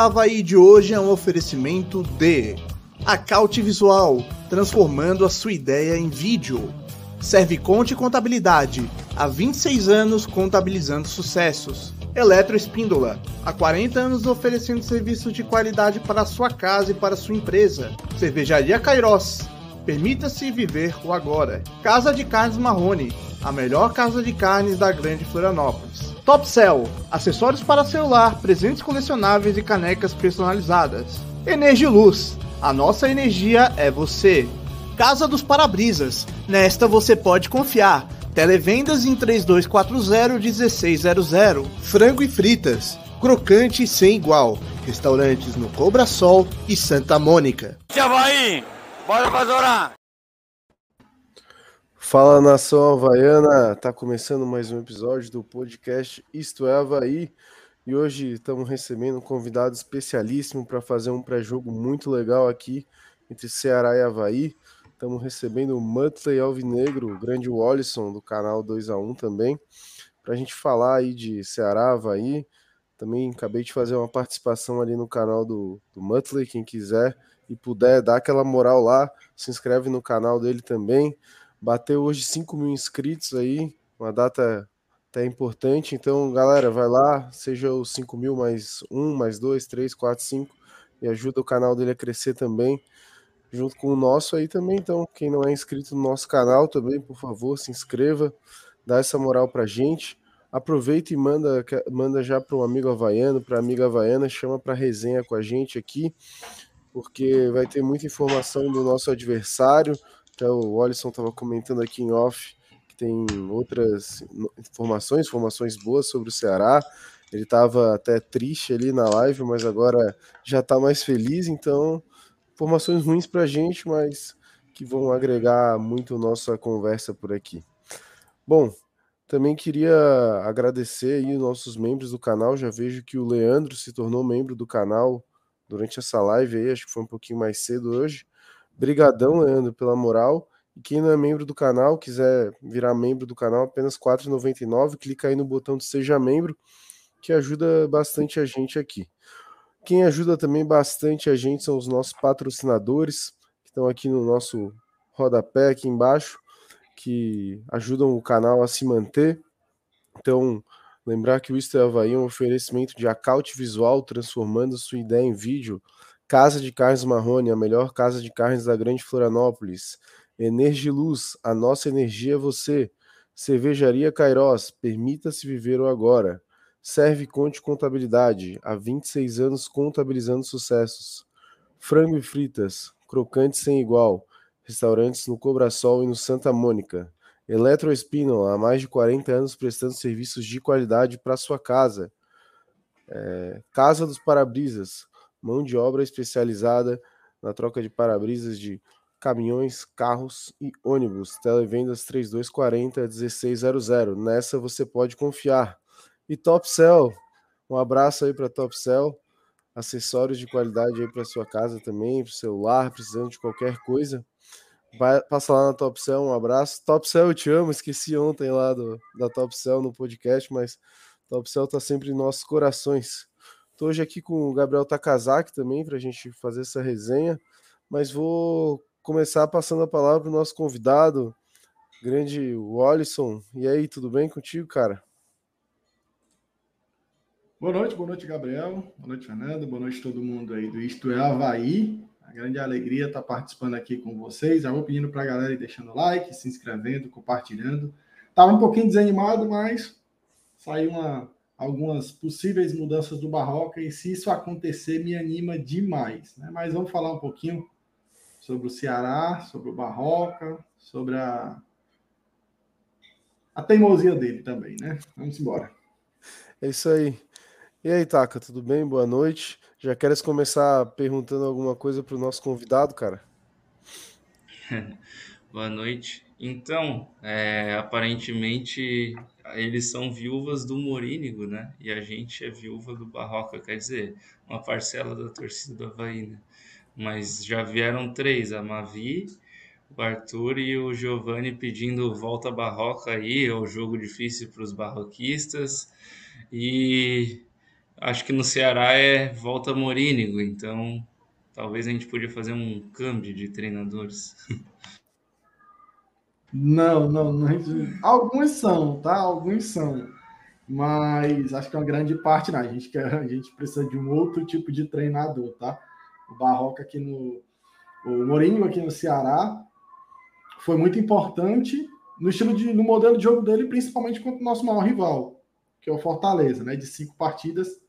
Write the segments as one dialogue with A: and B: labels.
A: Havaí de hoje é um oferecimento de Acaute Visual, transformando a sua ideia em vídeo. Serviconte Contabilidade, há 26 anos contabilizando sucessos. Eletroespíndola, há 40 anos oferecendo serviços de qualidade para sua casa e para sua empresa. Cervejaria Cairós, permita-se viver o agora. Casa de Carnes Marrone, a melhor casa de carnes da Grande Florianópolis. Top Cell, acessórios para celular, presentes colecionáveis e canecas personalizadas. Energiluz, a nossa energia é você. Casa dos Parabrisas, nesta você pode confiar. Televendas em 3240-1600. Frango e fritas, crocante sem igual. Restaurantes no Cobra Sol e Santa Mônica.
B: Havaí, bora pra Zorar!
C: Fala nação havaiana, tá começando mais um episódio do podcast Isto é Havaí e hoje estamos recebendo um convidado especialíssimo para fazer um pré-jogo muito legal aqui entre Ceará e Havaí. Estamos recebendo o Muttley Alvinegro, o grande Wallison do canal 2x1 também, para a gente falar aí de Ceará, Havaí. Também acabei de fazer uma participação ali no canal do, do quem quiser e puder dar aquela moral lá, se inscreve no canal dele também. Bateu hoje 5 mil inscritos aí, uma data até importante. Então, galera, vai lá, seja os 5 mil mais um, mais dois, três, quatro, cinco, e ajuda o canal dele a crescer também, junto com o nosso aí também. Então, quem não é inscrito no nosso canal também, por favor, se inscreva, dá essa moral pra gente. Aproveita e manda, manda já para um amigo havaiano, para amiga havaiana, chama para resenha com a gente aqui, porque vai ter muita informação do nosso adversário até o Alisson estava comentando aqui em off que tem outras informações, informações boas sobre o Ceará. Ele estava até triste ali na live, mas agora já está mais feliz. Então, informações ruins para a gente, mas que vão agregar muito nossa conversa por aqui. Bom, também queria agradecer aí os nossos membros do canal. Já vejo que o Leandro se tornou membro do canal durante essa live aí, acho que foi um pouquinho mais cedo hoje. Brigadão, Leandro, pela moral. E quem não é membro do canal, quiser virar membro do canal, apenas R$ 4,99. Clica aí no botão de Seja Membro, que ajuda bastante a gente aqui. Quem ajuda também bastante a gente são os nossos patrocinadores, que estão aqui no nosso rodapé, aqui embaixo, que ajudam o canal a se manter. Então, lembrar que o Isto é Havaí é um oferecimento de acaute visual, transformando sua ideia em vídeo Casa de Carnes Marrone, a melhor casa de carnes da Grande Florianópolis. Energiluz, a nossa energia é você. Cervejaria Cairós, permita-se viver o agora. Serve Conte Contabilidade, há 26 anos contabilizando sucessos. Frango e fritas, crocante sem igual. Restaurantes no Cobrasol e no Santa Mônica. Eletroespino, há mais de 40 anos prestando serviços de qualidade para sua casa. É, casa dos Parabrisas, mão de obra especializada na troca de para-brisas de caminhões, carros e ônibus. Televendas 3240 1600. Nessa você pode confiar. E Top Cell, um abraço aí para Top Cell. Acessórios de qualidade aí para sua casa também, para celular, precisando de qualquer coisa. Vai, passa lá na Top Cell, um abraço. Top Cell, eu te amo. Esqueci ontem lá do, da Top Cell no podcast, mas Top Cell tá sempre em nossos corações. Estou hoje aqui com o Gabriel Takazaki também para a gente fazer essa resenha, mas vou começar passando a palavra para o nosso convidado, grande Wallison. E aí, tudo bem contigo, cara?
D: Boa noite, boa noite, Gabriel. Boa noite, Fernando. Boa noite todo mundo aí do Isto é Havaí. A grande alegria estar participando aqui com vocês. Já vou pedindo para a galera ir deixando like, se inscrevendo, compartilhando. Estava um pouquinho desanimado, mas saiu uma, algumas possíveis mudanças do Barroca e se isso acontecer me anima demais. Né? Mas vamos falar um pouquinho sobre o Ceará, sobre o Barroca, sobre a, a teimosia dele também, né? Vamos embora.
C: É isso aí. E aí, Taka, tudo bem? Boa noite. Já queres começar perguntando alguma coisa para o nosso convidado, cara?
E: Boa noite. Então, é, aparentemente eles são viúvas do Morínigo, né? E a gente é viúva do Barroca, quer dizer, uma parcela da torcida do Havaí, né? Mas já vieram três, a Mavi, o Arthur e o Giovanni pedindo volta Barroca aí, é o jogo difícil para os barroquistas. E acho que no Ceará é volta Morínigo, então talvez a gente podia fazer um câmbio de treinadores.
D: Não, não, não. Alguns são, tá? Alguns são. Mas acho que é uma grande parte, né? A gente, quer, a gente precisa de um outro tipo de treinador, tá? O Barroca aqui no. O Mourinho aqui no Ceará foi muito importante no estilo de, no modelo de jogo dele, principalmente contra o nosso maior rival, que é o Fortaleza, né? De cinco partidas,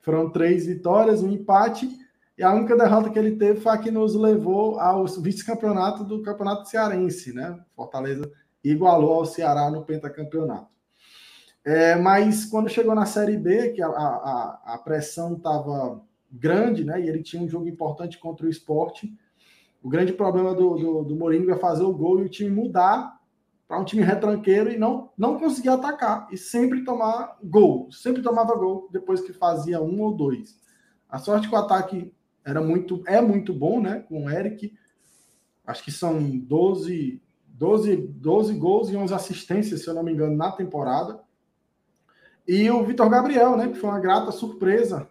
D: foram três vitórias, um empate, e a única derrota que ele teve foi a que nos levou ao vice-campeonato do Campeonato Cearense, né? Fortaleza igualou ao Ceará no pentacampeonato. É, mas quando chegou na Série B, que a, a, a pressão estava grande, né? E ele tinha um jogo importante contra o esporte. O grande problema do, do, do Mourinho é fazer o gol e o time mudar para um time retranqueiro e não, não conseguir atacar e sempre tomar gol. Sempre tomava gol depois que fazia um ou dois. A sorte que o ataque era muito, é muito bom, né? Com o Eric. Acho que são 12, 12, 12 gols e 11 assistências, se eu não me engano, na temporada. E o Vitor Gabriel, né? Que foi uma grata surpresa.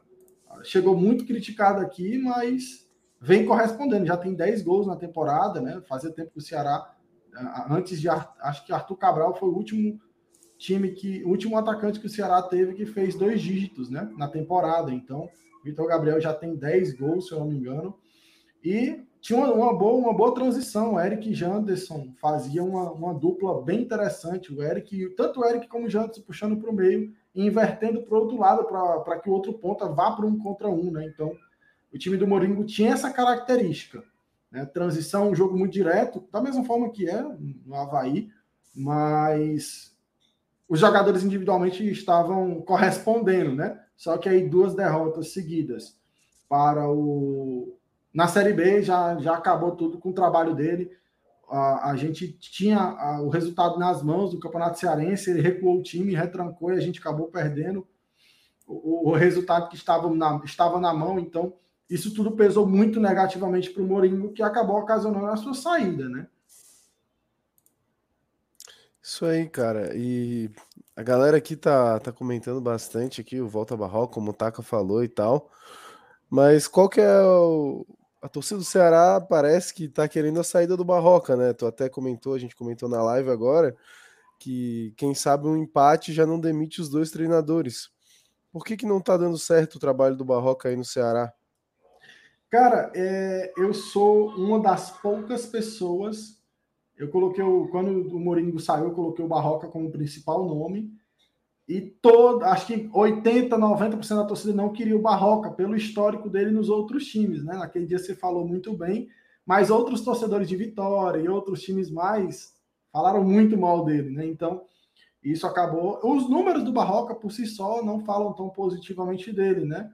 D: Chegou muito criticado aqui, mas vem correspondendo. Já tem 10 gols na temporada, né? Fazia tempo que o Ceará, antes de. Acho que Arthur Cabral foi o último time que. O último atacante que o Ceará teve que fez dois dígitos, né? Na temporada. Então, Vitor Gabriel já tem 10 gols, se eu não me engano. E tinha uma, uma, boa, uma boa transição. O Eric e Janderson fazia uma, uma dupla bem interessante. O Eric, tanto o Eric como o Janderson puxando para o meio e invertendo para o outro lado para que o outro ponta vá para um contra um, né? Então, o time do Moringo tinha essa característica. Né? Transição, um jogo muito direto, da mesma forma que é no Havaí, mas os jogadores individualmente estavam correspondendo, né? Só que aí duas derrotas seguidas para o. Na Série B já, já acabou tudo com o trabalho dele. A, a gente tinha a, o resultado nas mãos do Campeonato Cearense, ele recuou o time, retrancou e a gente acabou perdendo o, o resultado que estava na, estava na mão. Então, isso tudo pesou muito negativamente para o Mourinho, que acabou ocasionando a sua saída, né?
C: Isso aí, cara. E a galera aqui tá, tá comentando bastante aqui o Volta Barroca, como o Taka falou e tal. Mas qual que é o... A torcida do Ceará parece que tá querendo a saída do Barroca, né? Tu até comentou, a gente comentou na live agora, que quem sabe um empate já não demite os dois treinadores. Por que, que não tá dando certo o trabalho do Barroca aí no Ceará?
D: Cara, é, eu sou uma das poucas pessoas eu coloquei o. Quando o Mourinho saiu, eu coloquei o Barroca como principal nome. E todo, acho que 80, 90% da torcida não queria o Barroca pelo histórico dele nos outros times, né? Naquele dia você falou muito bem, mas outros torcedores de Vitória e outros times mais falaram muito mal dele, né? Então, isso acabou. Os números do Barroca por si só não falam tão positivamente dele, né?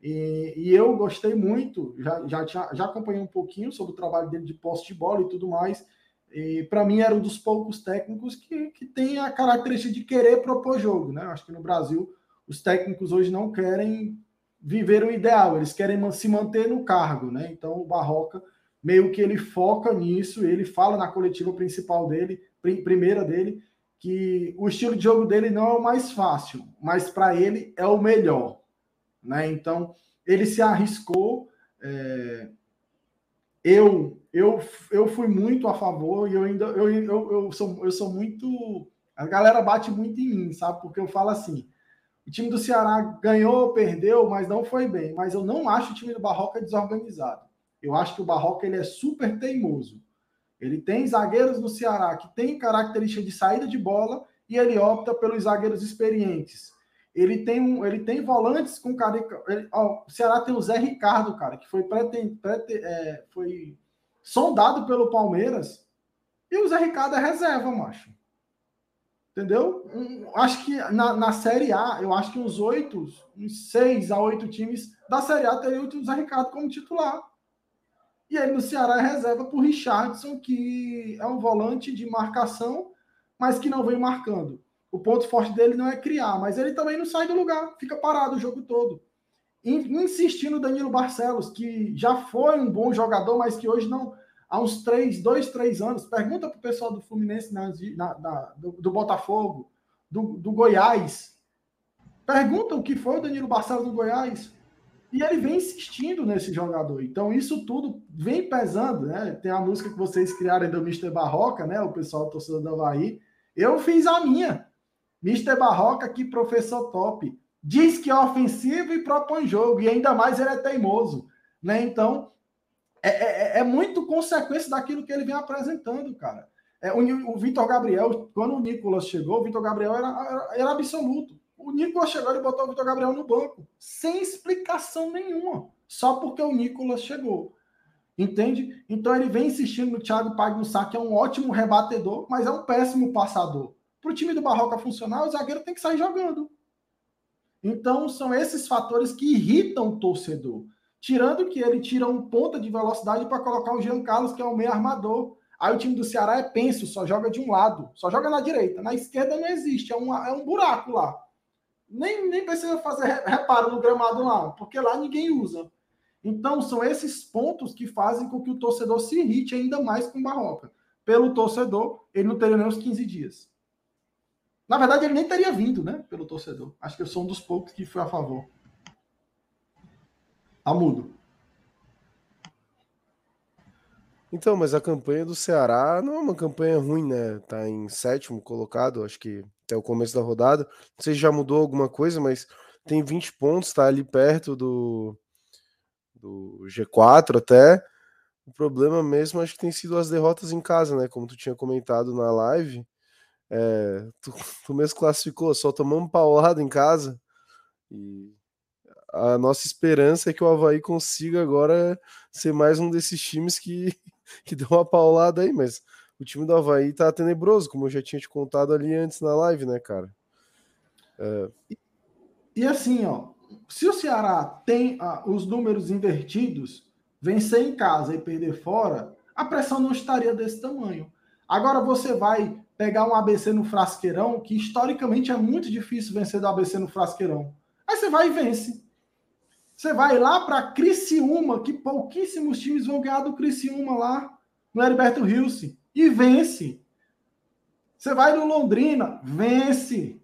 D: E, e eu gostei muito, já, já, já acompanhei um pouquinho sobre o trabalho dele de posse de bola e tudo mais. E para mim era um dos poucos técnicos que, que tem a característica de querer propor jogo, né? Acho que no Brasil os técnicos hoje não querem viver o ideal, eles querem se manter no cargo, né? Então o Barroca meio que ele foca nisso, ele fala na coletiva principal dele, primeira dele, que o estilo de jogo dele não é o mais fácil, mas para ele é o melhor, né? Então ele se arriscou. É... Eu eu, eu fui muito a favor e eu ainda eu, eu, eu, sou, eu sou muito. A galera bate muito em mim, sabe? Porque eu falo assim: o time do Ceará ganhou, perdeu, mas não foi bem. Mas eu não acho o time do Barroca desorganizado. Eu acho que o Barroca ele é super teimoso. Ele tem zagueiros no Ceará que tem característica de saída de bola e ele opta pelos zagueiros experientes. Ele tem, um, ele tem volantes com cara. Ele, ó, o Ceará tem o Zé Ricardo, cara, que foi, é, foi sondado pelo Palmeiras, e o Zé Ricardo é reserva, macho. Entendeu? Acho que na, na Série A, eu acho que uns oito, uns seis a oito times da Série A teriam o Zé Ricardo como titular. E aí no Ceará é reserva por Richardson, que é um volante de marcação, mas que não vem marcando. O ponto forte dele não é criar, mas ele também não sai do lugar, fica parado o jogo todo insistindo Danilo Barcelos, que já foi um bom jogador, mas que hoje não. Há uns três, dois, três anos, pergunta para o pessoal do Fluminense, na, na, do, do, Botafogo, do, do Goiás. Pergunta o que foi o Danilo Barcelos do Goiás. E ele vem insistindo nesse jogador. Então, isso tudo vem pesando, né? Tem a música que vocês criaram do Mr. Barroca, né? O pessoal do torcedor do Havaí. Eu fiz a minha. Mr. Barroca, que professor top. Diz que é ofensivo e propõe jogo. E ainda mais ele é teimoso. Né? Então, é, é, é muito consequência daquilo que ele vem apresentando, cara. É, o, o Vitor Gabriel, quando o Nicolas chegou, o Vitor Gabriel era, era, era absoluto. O Nicolas chegou e botou o Vitor Gabriel no banco, sem explicação nenhuma, só porque o Nicolas chegou. Entende? Então ele vem insistindo no Thiago Pagnussá, que é um ótimo rebatedor, mas é um péssimo passador. Para o time do Barroca funcionar, o zagueiro tem que sair jogando. Então são esses fatores que irritam o torcedor. Tirando que ele tira um ponta de velocidade para colocar o Jean Carlos, que é o meio armador. Aí o time do Ceará é penso, só joga de um lado, só joga na direita. Na esquerda não existe, é um, é um buraco lá. Nem, nem precisa fazer reparo no gramado lá, porque lá ninguém usa. Então, são esses pontos que fazem com que o torcedor se irrite ainda mais com Barroca. Pelo torcedor, ele não teria nem uns 15 dias. Na verdade, ele nem teria vindo, né? Pelo torcedor. Acho que eu sou um dos poucos que foi a favor. Tá mudo.
C: Então, mas a campanha do Ceará não é uma campanha ruim, né? Tá em sétimo colocado, acho que até o começo da rodada. Não sei se já mudou alguma coisa, mas tem 20 pontos, tá ali perto do, do G4 até. O problema mesmo acho que tem sido as derrotas em casa, né? Como tu tinha comentado na live. É, tu, tu mesmo classificou, só tomamos paulada em casa. E a nossa esperança é que o Havaí consiga agora ser mais um desses times que, que deu uma paulada aí, mas o time do Havaí tá tenebroso, como eu já tinha te contado ali antes na live, né, cara?
D: É... E, e, assim, ó, se o Ceará tem os números invertidos, vencer em casa e perder fora, a pressão não estaria desse tamanho. Agora você vai pegar um ABC no Frasqueirão, que historicamente é muito difícil vencer do ABC no Frasqueirão. Aí você vai e vence. Você vai lá para Criciúma, que pouquíssimos times vão ganhar do Criciúma lá no Heriberto Rilse, e vence. Você vai no Londrina, vence.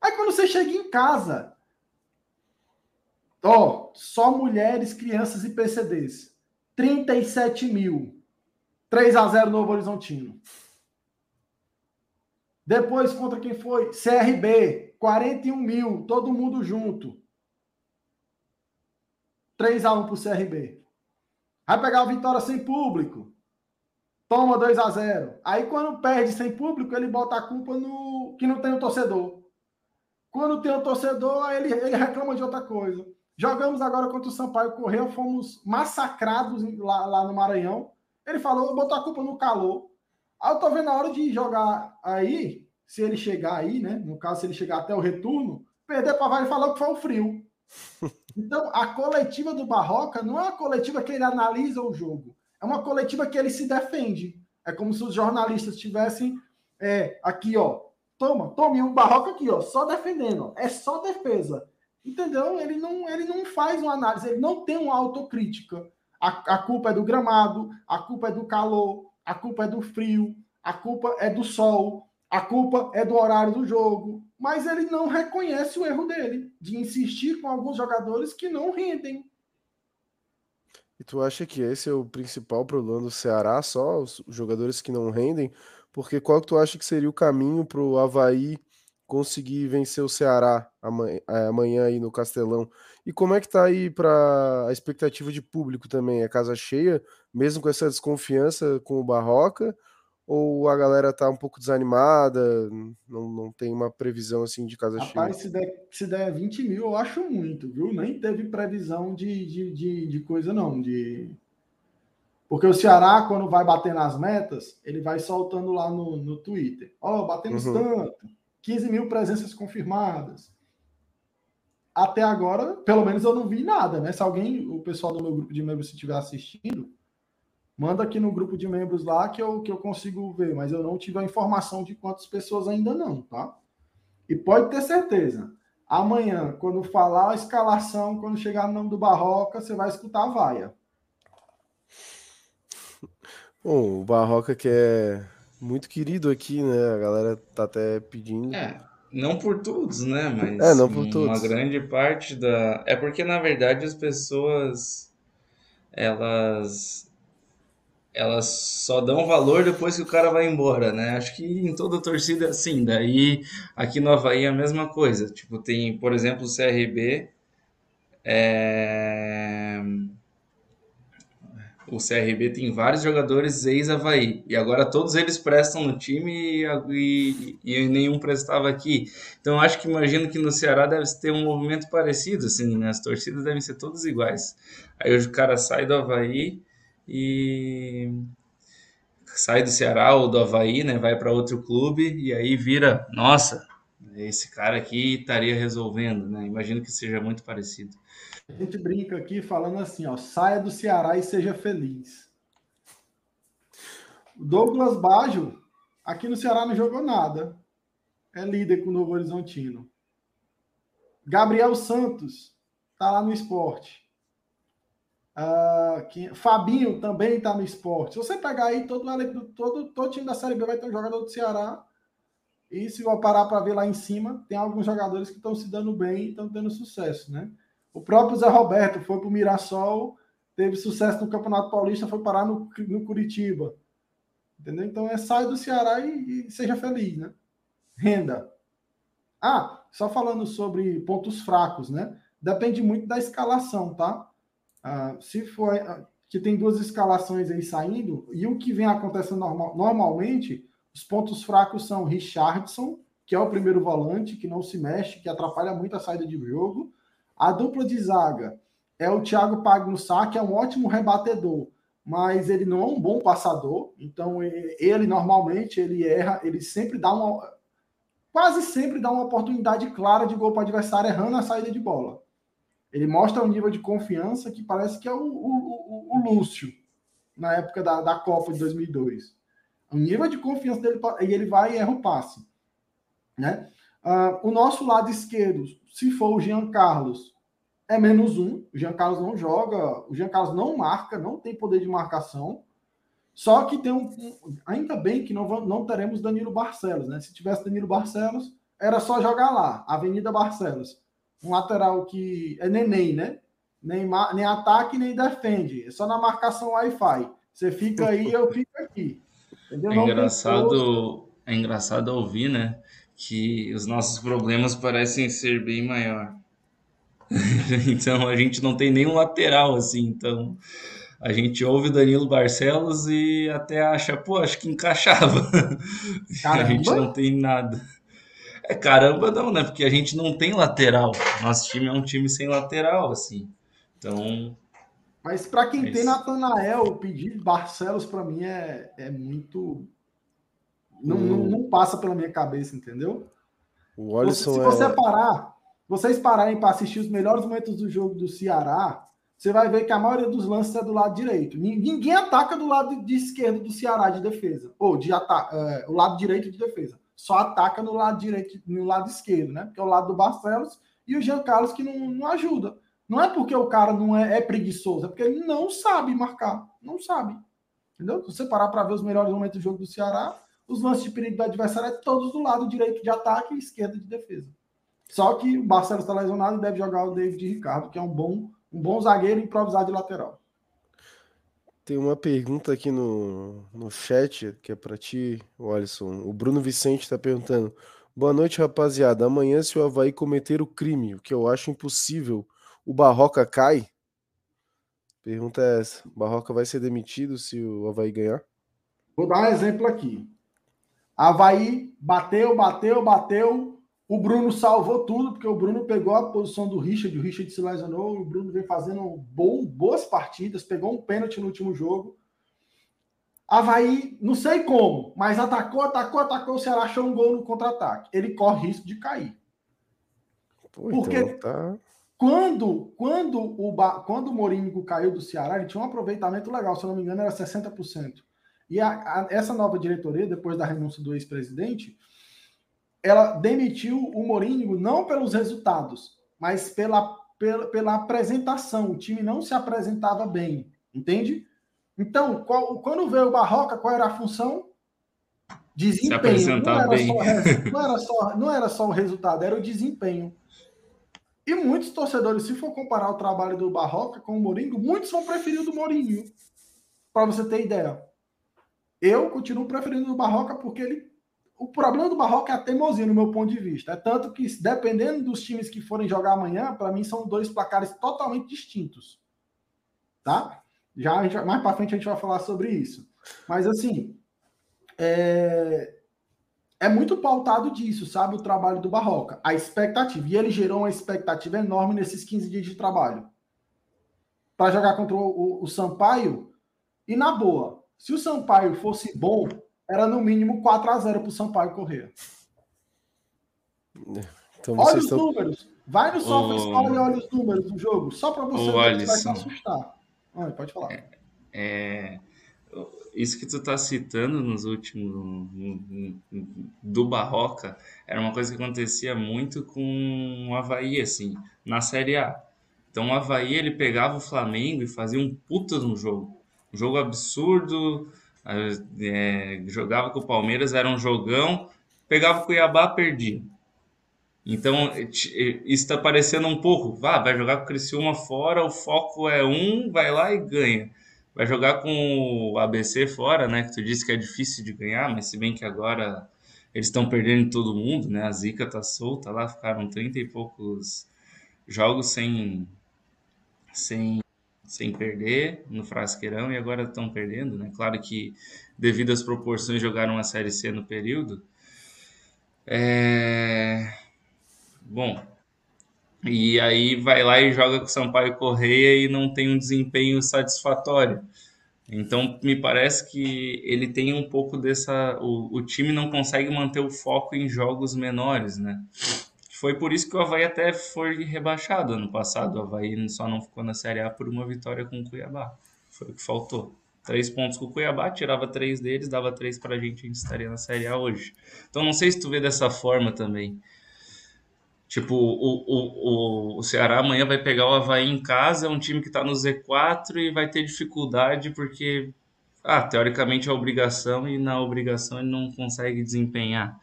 D: Aí quando você chega em casa, ó, só mulheres, crianças e PCDs. 37 mil. 3 a 0 Novo Horizontino. Depois, contra quem foi? CRB, 41 mil, todo mundo junto. 3 a 1 para o CRB. Vai pegar o Vitória sem público. Toma 2 a 0 Aí quando perde sem público, ele bota a culpa no que não tem o torcedor. Quando tem o torcedor, aí ele, ele reclama de outra coisa. Jogamos agora contra o Sampaio Correia, fomos massacrados lá, lá no Maranhão. Ele falou, botou a culpa no calor. Aí eu tô vendo a hora de jogar aí, se ele chegar aí, né? No caso, se ele chegar até o retorno, perder para e falar que foi o frio. Então, a coletiva do Barroca não é uma coletiva que ele analisa o jogo, é uma coletiva que ele se defende. É como se os jornalistas tivessem é, aqui, ó, toma, tome um Barroca aqui, ó, só defendendo, é só defesa. Entendeu? Ele não, ele não faz uma análise, ele não tem uma autocrítica. A, a culpa é do gramado, a culpa é do calor, a culpa é do frio, a culpa é do sol, a culpa é do horário do jogo, mas ele não reconhece o erro dele de insistir com alguns jogadores que não rendem.
C: E tu acha que esse é o principal problema do Ceará, só os jogadores que não rendem? Porque qual que tu acha que seria o caminho para o Havaí conseguir vencer o Ceará é, amanhã aí no Castelão. E como é que tá aí para a expectativa de público também? É casa cheia, mesmo com essa desconfiança com o Barroca? Ou a galera tá um pouco desanimada, não, não tem uma previsão assim de casa
D: Rapaz,
C: cheia?
D: Se der, se der 20 mil, eu acho muito, viu? Nem teve previsão de, de, de, de coisa, não. De... Porque o Ceará, quando vai bater nas metas, ele vai soltando lá no, no Twitter. Ó, oh, batemos uhum. tanto 15 mil presenças confirmadas. Até agora, pelo menos eu não vi nada, né? Se alguém, o pessoal do meu grupo de membros, estiver assistindo, manda aqui no grupo de membros lá que eu, que eu consigo ver, mas eu não tive a informação de quantas pessoas ainda não, tá? E pode ter certeza, amanhã, quando falar a escalação, quando chegar no nome do Barroca, você vai escutar a vaia.
C: Bom, o Barroca que é muito querido aqui, né? A galera tá até pedindo.
E: É, Não por todos, né? Mas
C: É, não por
E: uma
C: todos.
E: grande parte da. É porque, na verdade, as pessoas elas elas só dão valor depois que o cara vai embora, né? Acho que em toda torcida é assim. Daí aqui no Havaí é a mesma coisa. Tipo, tem, por exemplo, o CRB. é, O CRB tem vários jogadores ex-Havaí. E agora todos eles prestam no time e, e- e nenhum prestava aqui. Então acho que imagino que no Ceará deve ter um movimento parecido, assim, né? As torcidas devem ser todas iguais. Aí o cara sai do Havaí e sai do Ceará ou do Havaí, né? Vai para outro clube e aí vira, nossa, esse cara aqui estaria resolvendo, né? Imagino que seja muito parecido.
D: A gente brinca aqui falando assim, ó, saia do Ceará e seja feliz. Douglas Baggio, aqui no Ceará não jogou nada. É líder com o Novo Horizontino. Gabriel Santos tá lá no esporte. Ah, quem- Fabinho também está no esporte. Se você pegar aí todo, todo, todo time da Série B vai ter um jogador do Ceará. E se eu parar para ver lá em cima, tem alguns jogadores que estão se dando bem e estão tendo sucesso, né? O próprio Zé Roberto foi para o Mirassol, teve sucesso no Campeonato Paulista, foi parar no, no Curitiba. Entendeu? Então é sai do Ceará e, e seja feliz, né? Renda. Ah, só falando sobre pontos fracos, né? Depende muito da escalação, tá? Ah, se for ah, que tem duas escalações aí saindo, e o que vem acontecendo normal- normalmente, os pontos fracos são Richardson, que é o primeiro volante, que não se mexe, que atrapalha muito a saída de jogo. A dupla de zaga é o Thiago Pagnussá, que é um ótimo rebatedor, mas ele não é um bom passador. Então, ele normalmente ele erra, ele sempre dá uma. Quase sempre dá uma oportunidade clara de gol para o adversário errando a saída de bola. Ele mostra um nível de confiança que parece que é o, o, o- o Lúcio, na época da, da Copa de 2002. O nível de confiança dele, e ele vai e erra o passe. Né? Ah, o nosso lado esquerdo, se for o Jean Carlos, é menos um. O Jean Carlos não joga, o Jean Carlos não marca, não tem poder de marcação. Só que tem um. ainda bem que não, não teremos Danilo Barcelos, né? Se tivesse Danilo Barcelos, era só jogar lá, Avenida Barcelos. Um lateral que é neném, né? Nem, nem ataque, nem defende. É só na marcação Wi-Fi. Você fica aí, eu fico aqui. Entendeu?
E: É engraçado, é engraçado ouvir, né? Que os nossos problemas parecem ser bem maior. Então a gente não tem nenhum lateral assim. Então a gente ouve o Danilo Barcelos e até acha, pô, acho que encaixava. A gente não tem nada. É caramba, não, né? Porque a gente não tem lateral. Nosso time é um time sem lateral, assim. Então,
D: Mas para quem
E: Mas-
D: tem Natanael, pedir Barcelos para mim é, é muito. Não,
C: Hum.
D: não, não passa pela minha cabeça, entendeu?
C: O
D: Você-
C: Alisson
D: se
C: é.
D: você parar, vocês pararem para assistir os melhores momentos do jogo do Ceará, você vai ver que a maioria dos lances é do lado direito. Nin- Ninguém ataca do lado de esquerdo do Ceará de defesa. Ou de ataque, o lado direito de defesa. Só ataca no lado direito, no lado esquerdo, né? Porque é o lado do Barcelos e o Jean Carlos que não, não ajuda. Não é porque o cara não é, é preguiçoso, é porque ele não sabe marcar. Não sabe. Entendeu? Se você parar para ver os melhores momentos do jogo do Ceará, os lances de perigo do adversário é todos do lado direito de ataque e esquerdo de defesa. Só que o Barcelos está lesionado e deve jogar o David Ricardo, que é um bom, um bom zagueiro improvisado de lateral.
C: Tem uma pergunta aqui no, no chat que é para ti, Alisson. O Bruno Vicente está perguntando: Boa noite, rapaziada. Amanhã, se o Havaí cometer o crime, o que eu acho impossível, o Barroca cai? Pergunta é essa: o Barroca vai ser demitido se o Havaí ganhar?
D: Vou dar um exemplo aqui. Havaí bateu, bateu, bateu. O Bruno salvou tudo, porque o Bruno pegou a posição do Richard, o Richard se lesionou, o Bruno vem fazendo bom, boas partidas, pegou um pênalti no último jogo. Havaí, não sei como, mas atacou, atacou, atacou, o Ceará achou um gol no contra-ataque. Ele corre risco de cair.
C: Pô,
D: Porque-
C: então tá.
D: Quando, quando, o, Ba- quando o Morínigo caiu do Ceará, ele tinha um aproveitamento legal, se eu não me engano, era 60%. E a- a- essa nova diretoria, depois da renúncia do ex-presidente, ela demitiu o Morínigo não pelos resultados, mas pela, pela, pela apresentação. O time não se apresentava bem, entende? Então, qual- quando veio o Barroca, qual era a função?
E: desempenho.
D: Não era, só, não, era só, não era só o resultado, era o desempenho. E muitos torcedores, se for comparar o trabalho do Barroca com o Mourinho, muitos vão preferir o do Mourinho. Para você ter ideia. Eu continuo preferindo o Barroca porque ele. O problema do Barroca é a teimosia, no meu ponto de vista. É tanto que, dependendo dos times que forem jogar amanhã, para mim são dois placares totalmente distintos. Tá? Já mais para frente a gente vai falar sobre isso. Mas assim, é, é muito pautado disso, sabe? O trabalho do Barroca, a expectativa. E ele gerou uma expectativa enorme nesses 15 dias de trabalho. Para jogar contra o, o, o, Sampaio. E na boa, se o Sampaio fosse bom, era no mínimo 4 a 0 para o Sampaio correr. Então, olha os estão... números. Vai no SofaScore oh. e olha os números do jogo, só para você oh, ver vai se assustar. Olha, pode falar.
E: É, é, isso que tu tá citando nos últimos do Barroca era uma coisa que acontecia muito com o Havaí, assim, na Série A. Então o Havaí ele pegava o Flamengo e fazia um puta no jogo. Um jogo absurdo, é, jogava com o Palmeiras, era um jogão, pegava o Cuiabá, perdia. Então, está parecendo um pouco, vá, vai jogar com o Criciúma fora, o foco é um, vai lá e ganha. Vai jogar com o ABC fora, né? Que tu disse que é difícil de ganhar, mas se bem que agora eles estão perdendo todo mundo, né? A Zica tá solta lá, ficaram 30 e poucos jogos sem, sem, sem perder no Frasqueirão e agora estão perdendo, né? Claro que devido às proporções jogaram a Série C no período. É... Bom, e aí vai lá e joga com o Sampaio Correia e não tem um desempenho satisfatório. Então me parece que ele tem um pouco dessa. O, o time não consegue manter o foco em jogos menores, né? Foi por isso que o Havaí até foi rebaixado ano passado. O Havaí só não ficou na Série A por uma vitória com o Cuiabá. Foi o que faltou. Três pontos com o Cuiabá, tirava três deles, dava três para a gente, a gente estaria na Série A hoje. Então não sei se tu vê dessa forma também. Tipo, o, o, o, Ceará amanhã vai pegar o Havaí em casa, é um time que está no Z4 e vai ter dificuldade porque, ah, teoricamente é obrigação e na obrigação ele não consegue desempenhar.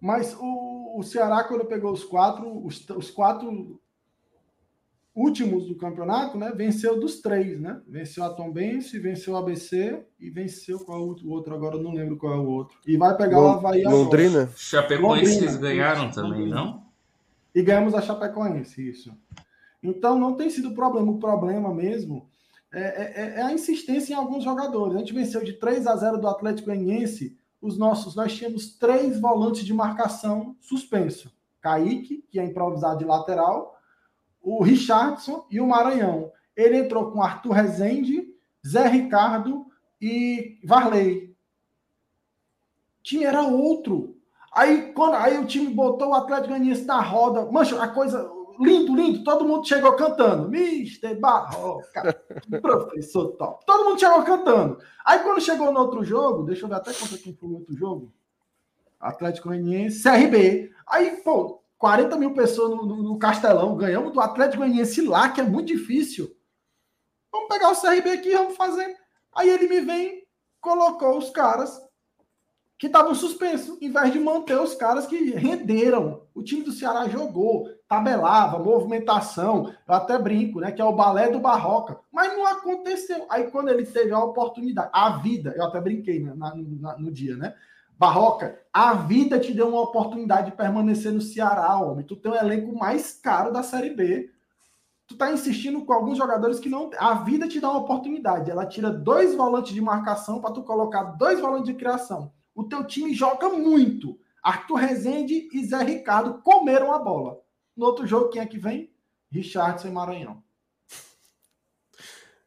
D: Mas o, o Ceará, quando pegou os quatro, os, os quatro últimos do campeonato, né? Venceu dos três, né? Venceu a Tombense, venceu o ABC e venceu qual o outro, agora não lembro qual é o outro. E vai pegar o Havaí
C: Londrina.
E: Agora. Chapecoense Londrina, ganharam isso, também, Londrina. não?
D: E ganhamos a Chapecoense, isso. Então não tem sido problema. O problema mesmo é, é, é, a insistência em alguns jogadores. A gente venceu de 3 a 0 do Atlético Goianiense. Os nossos, nós tínhamos três volantes de marcação suspenso. Kaique, que é improvisado de lateral, o Richardson e o Maranhão. Ele entrou com Arthur Rezende, Zé Ricardo e Varley. O time era outro. Aí, quando, aí o time botou o Atlético Goianiense na roda. Mancha, a coisa. Lindo, lindo. Todo mundo chegou cantando. Mister Barroca, professor top. Todo mundo chegou cantando. Aí, quando chegou no outro jogo, deixa eu ver até quanto quem foi no outro jogo. Atlético Goianiense, CRB. Aí, pô, 40 mil pessoas no, no, no, Castelão, ganhamos do Atlético Goianiense lá, que é muito difícil. Vamos pegar o CRB aqui, vamos fazer. Aí ele me vem, colocou os caras que estavam suspensos, em vez de manter os caras que renderam. O time do Ceará jogou, tabelava, movimentação, eu até brinco, né? Que é o balé do Barroca. Mas não aconteceu. Aí quando ele teve a oportunidade, a vida, eu até brinquei né, na, na, no dia, né? Barroca, a vida te deu uma oportunidade de permanecer no Ceará, homem. Tu tem o elenco mais caro da Série B. Tu tá insistindo com alguns jogadores que não. A vida te dá uma oportunidade. Ela tira dois volantes de marcação para tu colocar dois volantes de criação. O teu time joga muito. Arthur Rezende e Zé Ricardo comeram a bola. No outro jogo, quem é que vem? Richardson e Maranhão.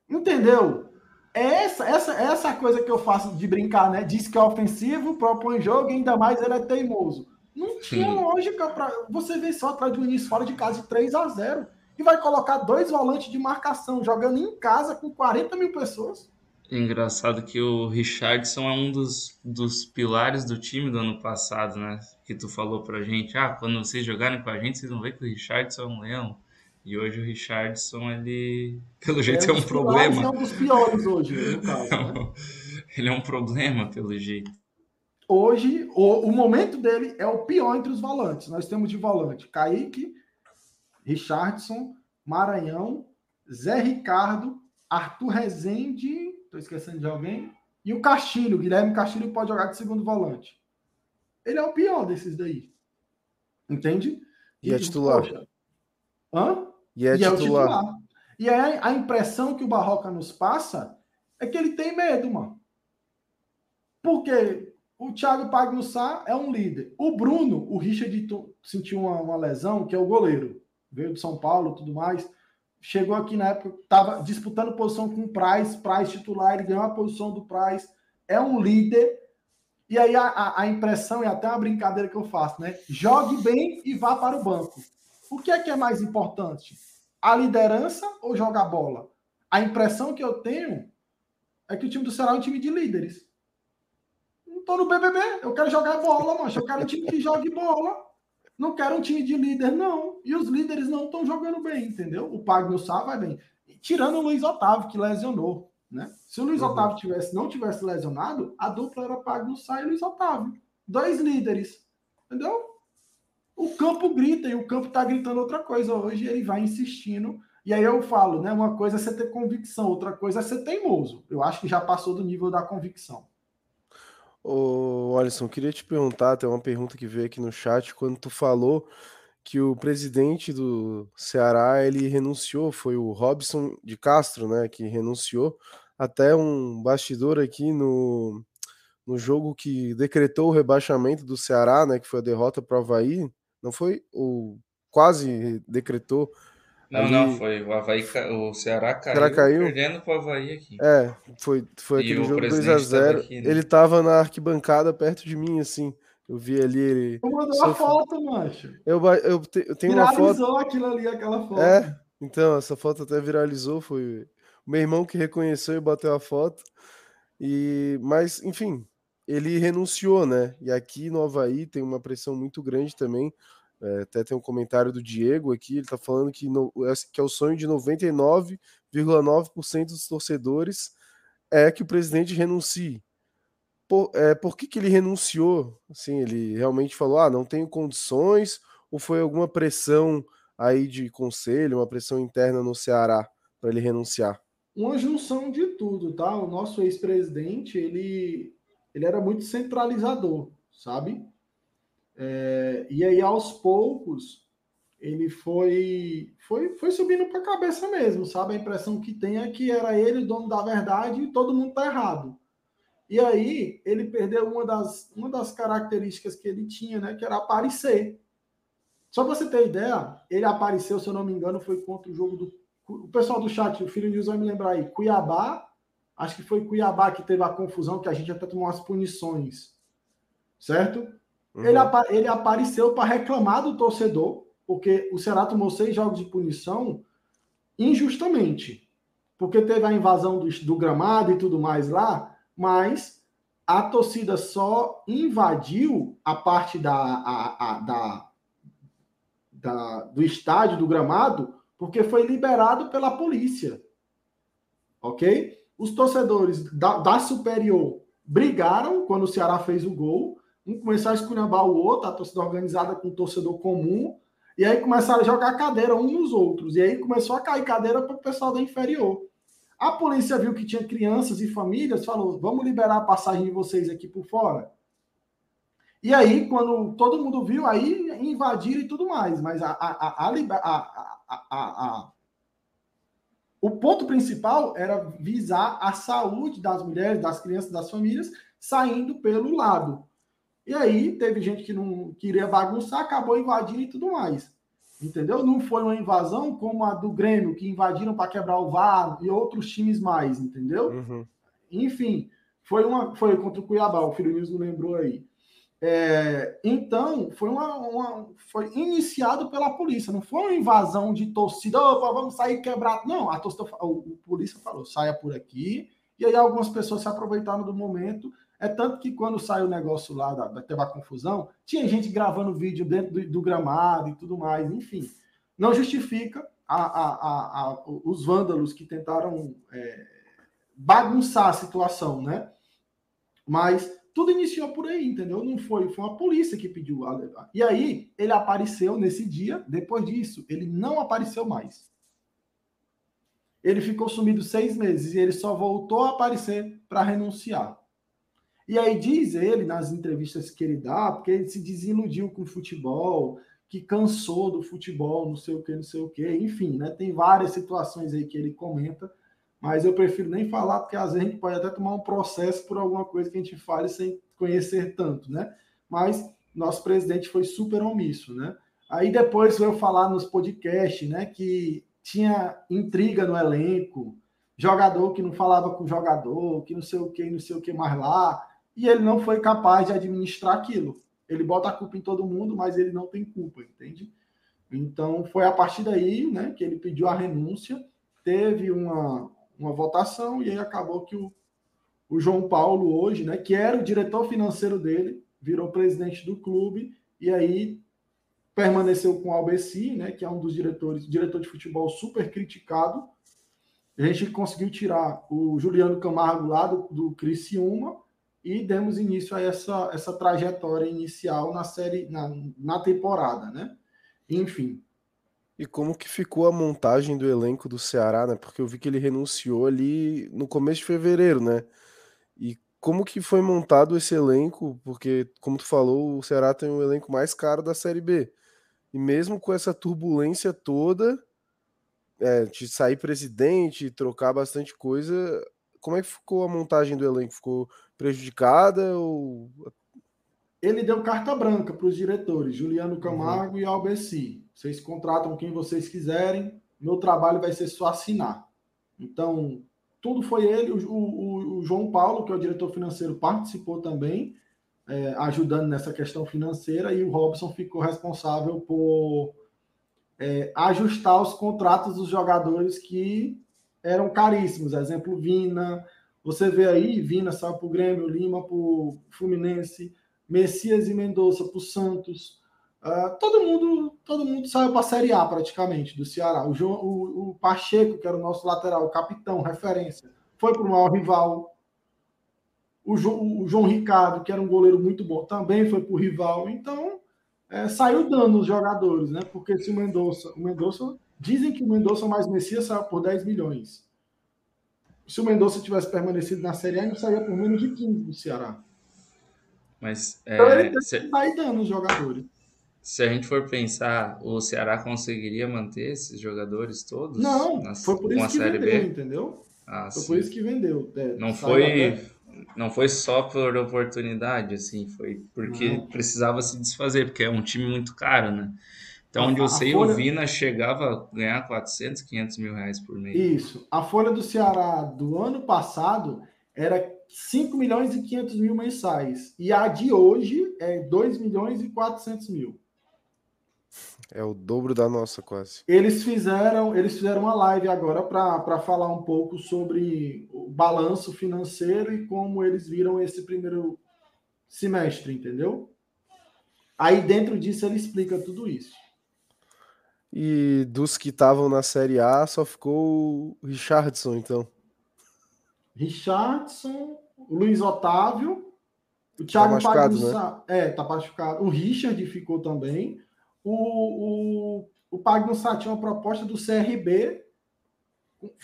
D: Entendeu? É essa, essa, essa coisa que eu faço de brincar, né? Diz que é ofensivo, propõe jogo e ainda mais ele é teimoso. Não tinha Sim. lógica para você ver só atrás do início fora de casa de 3 a 0 e vai colocar dois volantes de marcação jogando em casa com 40 mil pessoas.
E: Engraçado que o Richardson é um dos, dos pilares do time do ano passado, né? Que tu falou pra gente, ah, quando vocês jogarem com a gente, vocês vão ver que o Richardson é um leão. E hoje o Richardson, ele, pelo jeito, é, é um problema.
D: É um dos piores hoje, no caso. Né?
E: ele é um problema, pelo jeito.
D: hoje, o, o momento dele é o pior entre os volantes. Nós temos de volante Kaique, Richardson, Maranhão, Zé Ricardo, Arthur Rezende, estou esquecendo de alguém, e o Castilho, Guilherme Castilho pode jogar de segundo volante. Ele é o pior desses daí. Entende?
C: E, é titular. Poxa,
D: hã?
C: E é, e titular. é o titular.
D: E aí a impressão que o Barroca nos passa é que ele tem medo, mano. Porque o Thiago Pagnussá é um líder. O Bruno, o Richard sentiu uma, uma lesão, que é o goleiro. Veio de São Paulo tudo mais chegou aqui na época, estava disputando posição com o Price, Price titular, ele ganhou a posição do Price, é um líder. E aí a, a, impressão é até uma brincadeira que eu faço, né? Jogue bem e vá para o banco. O que é que é mais importante? A liderança ou jogar bola? A impressão que eu tenho é que o time do Ceará é um time de líderes. Não tô no BBB, eu quero jogar bola, mancha. Eu quero um time que jogue bola. Não quero um time de líder, não. E os líderes não estão jogando bem, entendeu? O Pagno Sá vai bem. Tirando o Luiz Otávio, que lesionou. Né? Se o Luiz uhum. Otávio tivesse, não tivesse lesionado, a dupla era Pagno Sá e Luiz Otávio. Dois líderes. Entendeu? O campo grita e o campo está gritando outra coisa. Hoje ele vai insistindo. E aí eu falo, né? Uma coisa é você ter convicção, outra coisa é ser teimoso. Eu acho que já passou do nível da convicção.
C: Ô, Alisson, queria te perguntar, tem uma pergunta que veio aqui no chat, quando tu falou que o presidente do Ceará, ele renunciou, foi o Robson de Castro, né, que renunciou, até um bastidor aqui no, no jogo que decretou o rebaixamento do Ceará, né, que foi a derrota para o Havaí, não foi? Ou quase decretou
E: não, ali... não, foi o Havaí, o Ceará caiu, Ceará caiu perdendo pro Havaí aqui.
C: É, foi, foi aquele jogo 2x0. Né? Ele tava na arquibancada perto de mim, assim. Eu vi ali ele.
D: Eu mandou uma foto, macho.
C: Eu, eu, te, eu tenho
D: viralizou
C: uma foto.
D: aquilo ali, aquela foto.
C: É, então, essa foto até viralizou. Foi o meu irmão que reconheceu e bateu a foto. E, mas, enfim, ele renunciou, né? E aqui no Havaí tem uma pressão muito grande também. É, até tem um comentário do Diego aqui, ele está falando que, no, é, que é o sonho de 99,9% dos torcedores é que o presidente renuncie. Por, é, por que, que ele renunciou? Assim, ele realmente falou, ah, não tenho condições, ou foi alguma pressão aí de conselho, uma pressão interna no Ceará para ele renunciar?
D: Uma junção de tudo, tá? O nosso ex-presidente, ele, ele era muito centralizador, sabe? É, e aí, aos poucos, ele foi, foi, foi subindo para a cabeça mesmo, sabe? A impressão que tem é que era ele o dono da verdade e todo mundo tá errado. E aí, ele perdeu uma das, uma das características que ele tinha, né? Que era aparecer. Só para você ter ideia, ele apareceu, se eu não me engano, foi contra o jogo do. O pessoal do chat, o Filho News vai me lembrar aí. Cuiabá, acho que foi Cuiabá que teve a confusão, que a gente até tomou umas punições. Certo? Uhum. Ele, ele apareceu para reclamar do torcedor, porque o Ceará tomou seis jogos de punição injustamente. Porque teve a invasão do, do gramado e tudo mais lá, mas a torcida só invadiu a parte da, a, a, da, da, do estádio, do gramado, porque foi liberado pela polícia. Ok? Os torcedores da, da Superior brigaram quando o Ceará fez o gol um começou a esculhambar o outro, a torcida organizada com o torcedor comum, e aí começaram a jogar cadeira uns nos outros, e aí começou a cair cadeira para o pessoal da inferior. A polícia viu que tinha crianças e famílias, falou: vamos liberar a passagem de vocês aqui por fora. E aí, quando todo mundo viu, aí invadiram e tudo mais. Mas a, a, a, o ponto principal era visar a saúde das mulheres, das crianças, das famílias, saindo pelo lado. E aí teve gente que não queria bagunçar, acabou invadindo e tudo mais. Entendeu? Não foi uma invasão como a do Grêmio, que invadiram para quebrar o VAR e outros times mais, entendeu? Uhum. Enfim, foi uma foi contra o Cuiabá, o Filho News não lembrou aí. É, então, foi uma, uma, foi iniciado pela polícia, não foi uma invasão de torcida, opa, vamos sair quebrado. Não, a torcida, o, o polícia falou, saia por aqui. E aí algumas pessoas se aproveitaram do momento é tanto que quando saiu o negócio lá, da, da, teve a confusão, tinha gente gravando vídeo dentro do, do gramado e tudo mais, enfim. Não justifica a, a, a, os vândalos que tentaram é, bagunçar a situação, né? Mas tudo iniciou por aí, entendeu? Não foi, foi uma polícia que pediu a levar. E aí ele apareceu nesse dia, depois disso, ele não apareceu mais. Ele ficou sumido seis meses e ele só voltou a aparecer para renunciar. E aí diz ele nas entrevistas que ele dá, porque ele se desiludiu com o futebol, que cansou do futebol, não sei o que, não sei o que, enfim, né? Tem várias situações aí que ele comenta mas eu prefiro nem falar, porque às vezes a gente pode até tomar um processo por alguma coisa que a gente fale sem conhecer tanto, né? Mas nosso presidente foi super omisso, né? Aí depois veio falar nos podcasts, né, que tinha intriga no elenco, jogador que não falava com jogador, que não sei o que, não sei o que mais lá, e ele não foi capaz de administrar aquilo. Ele bota a culpa em todo mundo, mas ele não tem culpa, entende? Então foi a partir daí, né, que ele pediu a renúncia, teve uma, uma votação e aí acabou que o, o João Paulo hoje, né, que era o diretor financeiro dele, virou presidente do clube e aí permaneceu com o Albeci, né, que é um dos diretores, diretor de futebol super criticado. A gente conseguiu tirar o Juliano Camargo lá do, do Criciúma e demos início a essa, essa trajetória inicial na série, na, na temporada, né? Enfim,
C: e como que ficou a montagem do elenco do Ceará, né? Porque eu vi que ele renunciou ali no começo de fevereiro, né? E como que foi montado esse elenco? Porque, como tu falou, o Ceará tem o elenco mais caro da Série B. E mesmo com essa turbulência toda, é, de sair presidente, trocar bastante coisa, como é que ficou a montagem do elenco? Ficou prejudicada ou
D: ele deu carta branca para os diretores, Juliano uhum. Camargo uhum. e Albeci. Vocês contratam quem vocês quiserem, meu trabalho vai ser só assinar. Então, tudo foi ele. O, o, o João Paulo, que é o diretor financeiro, participou também, é, ajudando nessa questão financeira, e o Robson ficou responsável por é, ajustar os contratos dos jogadores que eram caríssimos. Exemplo, Vina. Você vê aí, Vina saiu para o Grêmio, Lima para o Fluminense. Messias e Mendonça para o Santos. Uh, todo mundo todo mundo saiu para a Série A praticamente do Ceará. O, João, o, o, Pacheco, que era o nosso lateral, o capitão, referência, foi para o maior rival. O, jo, o, João Ricardo, que era um goleiro muito bom, também foi para o rival. Então, é, saiu dando os jogadores, né? Porque se o Mendonça, o Mendonça, dizem que o Mendonça mais Messias saiu por 10 milhões. Se o Mendonça tivesse permanecido na Série A, ele sairia por menos de 15 do Ceará.
E: Mas
D: então é, ele se, vai dando os jogadores.
E: Se a gente for pensar, o Ceará conseguiria manter esses jogadores todos?
D: Não, nas, foi por isso que vendeu, B? entendeu? Ah, foi sim. por isso que vendeu.
E: É, não foi, não foi só por oportunidade, assim, foi porque não. precisava se desfazer, porque é um time muito caro, né? Então, onde eu sei, folha... o Vina chegava a ganhar 400, 500 mil reais por mês.
D: Isso. A folha do Ceará do ano passado era 5 milhões e 500 mil mensais. E a de hoje é 2 milhões e 400 mil.
C: É o dobro da nossa, quase.
D: Eles fizeram, eles fizeram uma live agora para falar um pouco sobre o balanço financeiro e como eles viram esse primeiro semestre, entendeu? Aí dentro disso ele explica tudo isso.
C: E dos que estavam na Série A, só ficou o Richardson, então.
D: Richardson, o Luiz Otávio, o Thiago tá Pagnussá, né? é, tá machucado. O Richard ficou também. O, o, o Pagnussá tinha uma proposta do CRB.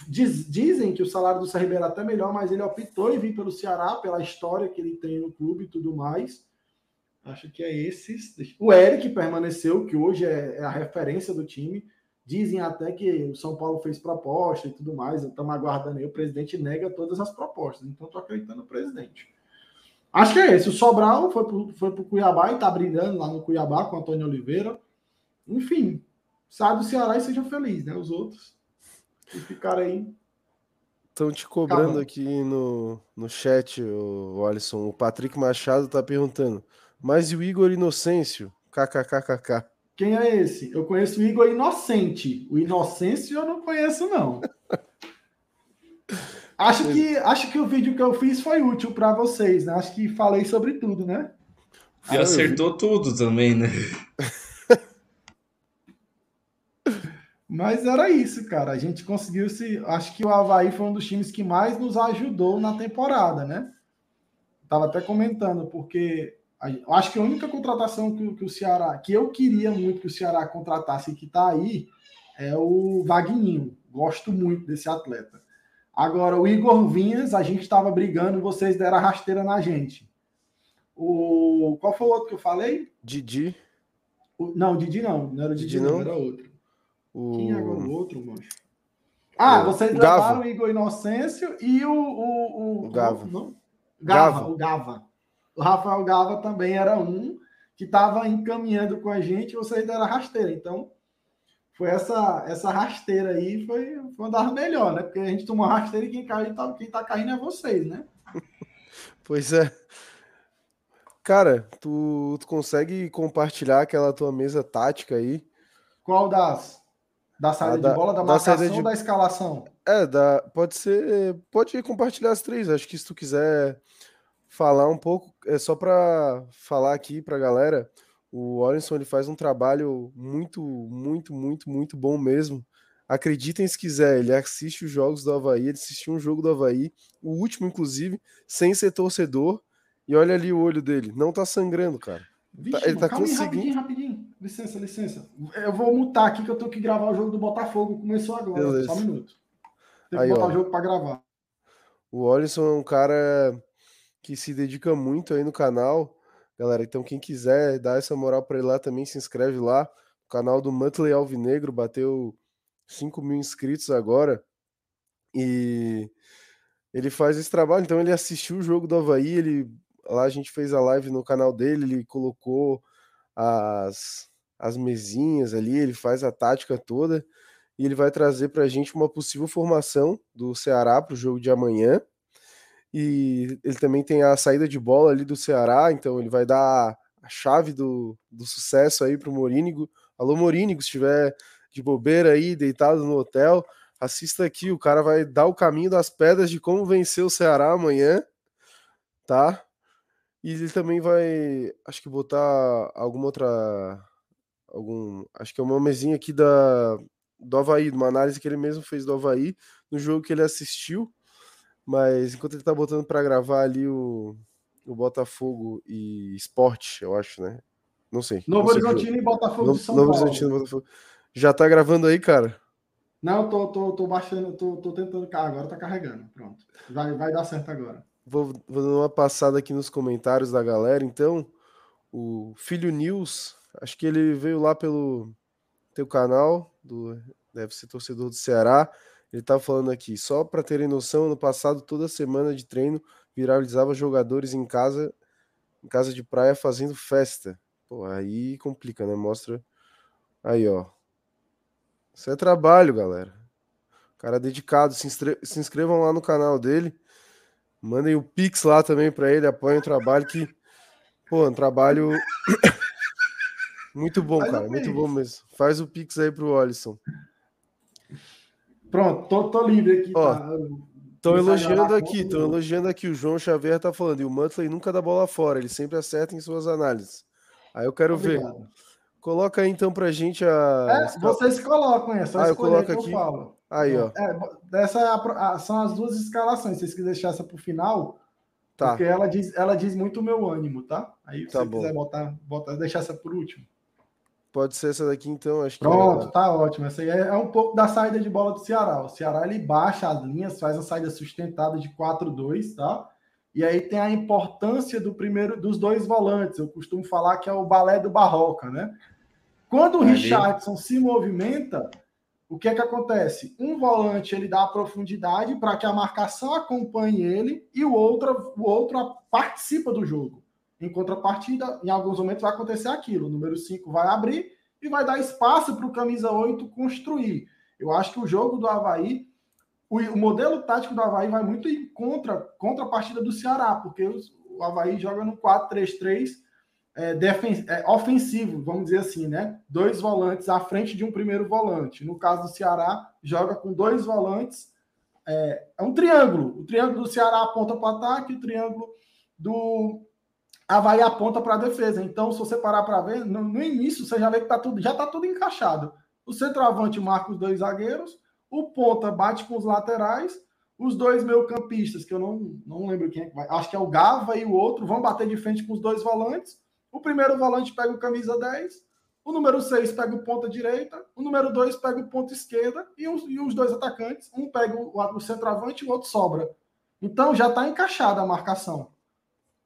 D: Diz, dizem que o salário do CRB era até melhor, mas ele optou em vir pelo Ceará, pela história que ele tem no clube e tudo mais. Acho que é esses. O Eric permaneceu, que hoje é, é a referência do time. Dizem até que o São Paulo fez proposta e tudo mais. Estamos aguardando aí. O presidente nega todas as propostas. Então, estou acreditando no presidente. Acho que é esse. O Sobral foi para foi o Cuiabá e está brilhando lá no Cuiabá com o Antônio Oliveira. Enfim, sai do Ceará e seja feliz, né? Os outros que ficaram aí.
C: Estão te cobrando Calma. aqui no, no chat, o Alisson. O Patrick Machado está perguntando. Mas e o Igor Inocêncio? KKKKK.
D: Quem é esse? Eu conheço o Igor Inocente. O Inocêncio eu não conheço, não. acho, que, acho que o vídeo que eu fiz foi útil para vocês, né? Acho que falei sobre tudo, né?
E: E acertou tudo também, né?
D: Mas era isso, cara. A gente conseguiu se. Acho que o Havaí foi um dos times que mais nos ajudou na temporada, né? Estava até comentando, porque eu acho que a única contratação que, que, o Ceará, que eu queria muito que o Ceará contratasse e que está aí, é o Vagninho. Gosto muito desse atleta. Agora, o Igor Vinhas, a gente estava brigando, vocês deram rasteira na gente. O... Qual foi o outro que eu falei?
C: Didi.
D: O... Não, Didi não. Não era o Didi, Didi não, não, era outro. O... Quem é o outro, mancho? Ah, o... vocês levaram o Igor Inocêncio e o. O,
C: o... o.
D: Não? Gava. Gava. O Gava. O Rafael Gava também era um que estava encaminhando com a gente, vocês deram a rasteira. Então, foi essa essa rasteira aí, foi, foi uma das melhores, né? Porque a gente tomou rasteira e quem, cai, tá, quem tá caindo é vocês, né?
C: Pois é. Cara, tu, tu consegue compartilhar aquela tua mesa tática aí?
D: Qual das? Da saída da, de bola, da, da marcação de... da escalação?
C: É, da, pode ser. Pode compartilhar as três. Acho que se tu quiser falar um pouco, é só para falar aqui para a galera. O Olinson ele faz um trabalho muito, muito, muito, muito bom mesmo. Acreditem se quiser, ele assiste os jogos do Havaí, ele assistiu um jogo do Havaí, o último, inclusive, sem ser torcedor, e olha ali o olho dele, não tá sangrando, cara.
D: Vixe, ele tá calma conseguindo. Aí, rapidinho, rapidinho. Licença, licença. Eu vou mutar aqui que eu tenho que gravar o jogo do Botafogo. Começou agora. Beleza. Só um minuto. Tem que aí, botar ó. o jogo para gravar.
C: O Olisson é um cara que se dedica muito aí no canal. Galera, então quem quiser dar essa moral para ele lá também, se inscreve lá. O canal do Mantley Alvinegro bateu 5 mil inscritos agora. E ele faz esse trabalho. Então ele assistiu o jogo do Havaí, ele lá a gente fez a live no canal dele, ele colocou as, as mesinhas ali, ele faz a tática toda e ele vai trazer para a gente uma possível formação do Ceará para o jogo de amanhã. E ele também tem a saída de bola ali do Ceará, então ele vai dar a chave do, do sucesso aí para o Morínigo. Alô, Morínigo, se estiver de bobeira aí, deitado no hotel, assista aqui, o cara vai dar o caminho das pedras de como vencer o Ceará amanhã, tá? E ele também vai, acho que botar alguma outra. Algum. Acho que é uma mesinha aqui da, do Havaí, uma análise que ele mesmo fez do Havaí, no jogo que ele assistiu. Mas enquanto ele tá botando para gravar ali o, o Botafogo e Esporte, eu acho, né? Não sei.
D: Novo Horizontino e Botafogo no, de São
C: Novo Paulo. Horizontino e Botafogo. Já tá gravando aí, cara?
D: Não, tô, tô, tô baixando, tô, tô tentando. Agora tá carregando. Pronto. Vai, vai dar certo agora.
C: Vou, vou dar uma passada aqui nos comentários da galera. Então, o Filho News, acho que ele veio lá pelo teu canal, do, deve ser torcedor do Ceará. Ele tá falando aqui, só para terem noção, no passado, toda semana de treino, viralizava jogadores em casa, em casa de praia fazendo festa. Pô, aí complica, né? Mostra. Aí, ó. Isso é trabalho, galera. Cara dedicado. Se, se inscrevam lá no canal dele. Mandem o Pix lá também para ele, apoiem o trabalho que, pô, um trabalho muito bom, Faz cara, muito bom mesmo. Faz o Pix aí pro Olisson.
D: Pronto, tô, tô livre aqui.
C: Ó, tá? Estão elogiando aqui, estão elogiando aqui. O João Xavier tá falando, e o Mantley nunca dá bola fora, ele sempre acerta em suas análises. Aí eu quero Obrigado. ver. Coloca aí então pra gente a.
D: É, vocês colocam, é só ah, eu coloco aqui. Eu.
C: Aí, ó.
D: É, essa é a, são as duas escalações. Se vocês quiserem deixar essa para o final, tá. porque ela diz, ela diz muito o meu ânimo, tá? Aí, se tá você bom. quiser botar, botar, deixar essa por último.
C: Pode ser essa daqui, então. Acho
D: Pronto, que... tá ótimo. Essa aí é, é, um pouco da saída de bola do Ceará. O Ceará ele baixa as linhas, faz a saída sustentada de 4-2, tá? E aí tem a importância do primeiro dos dois volantes. Eu costumo falar que é o balé do Barroca, né? Quando o Richardson se movimenta, o que é que acontece? Um volante ele dá a profundidade para que a marcação acompanhe ele e o outro, o outro participa do jogo. Em contrapartida, em alguns momentos vai acontecer aquilo. O número 5 vai abrir e vai dar espaço para o camisa 8 construir. Eu acho que o jogo do Havaí, o, o, modelo tático do Havaí vai muito em contra, partida do Ceará, porque os, o Havaí joga no 4-3-3 é, é, ofensivo, vamos dizer assim, né? Dois volantes à frente de um primeiro volante. No caso do Ceará, joga com dois volantes. É, é um triângulo. O triângulo do Ceará aponta para o ataque, o triângulo do Havaí aponta para a defesa. Então, se você parar para ver, no, no, início você já vê que tá tudo, já está tudo encaixado. O centroavante marca os dois zagueiros, o ponta bate com os laterais, os dois meio-campistas, que eu não, não lembro quem é acho que é o Gava e o outro, vão bater de frente com os dois volantes. O primeiro volante pega o camisa 10, o número 6 pega o ponta direita, o número 2 pega o ponta esquerda e os, e os dois atacantes, um pega o, o centroavante e o outro sobra. Então já está encaixada a marcação.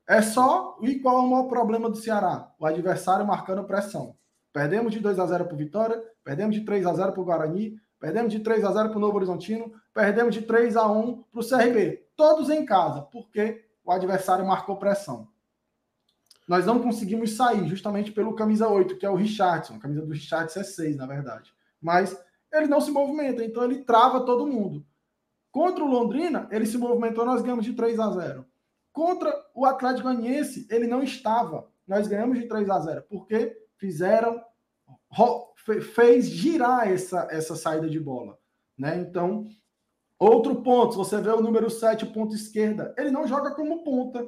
D: É só. E qual é o maior problema do Ceará? O adversário marcando pressão. Perdemos de 2 a 0 para o Vitória, perdemos de 3 a 0 para o Guarani, perdemos de 3 a 0 para o Novo Horizontino, perdemos de 3 a 1 para o CRB. Todos em casa, porque o adversário marcou pressão. Nós não conseguimos sair justamente pelo camisa 8, que é o Richardson. A camisa do Richardson é 6, na verdade. Mas ele não se movimenta, então ele trava todo mundo. Contra o Londrina, ele se movimentou, nós ganhamos de 3 a 0. Contra o Atlético Goianiense, ele não estava. Nós ganhamos de 3 a 0, porque fizeram fez girar essa, essa saída de bola, né? Então, outro ponto, você vê o número 7, ponto esquerda, ele não joga como ponta.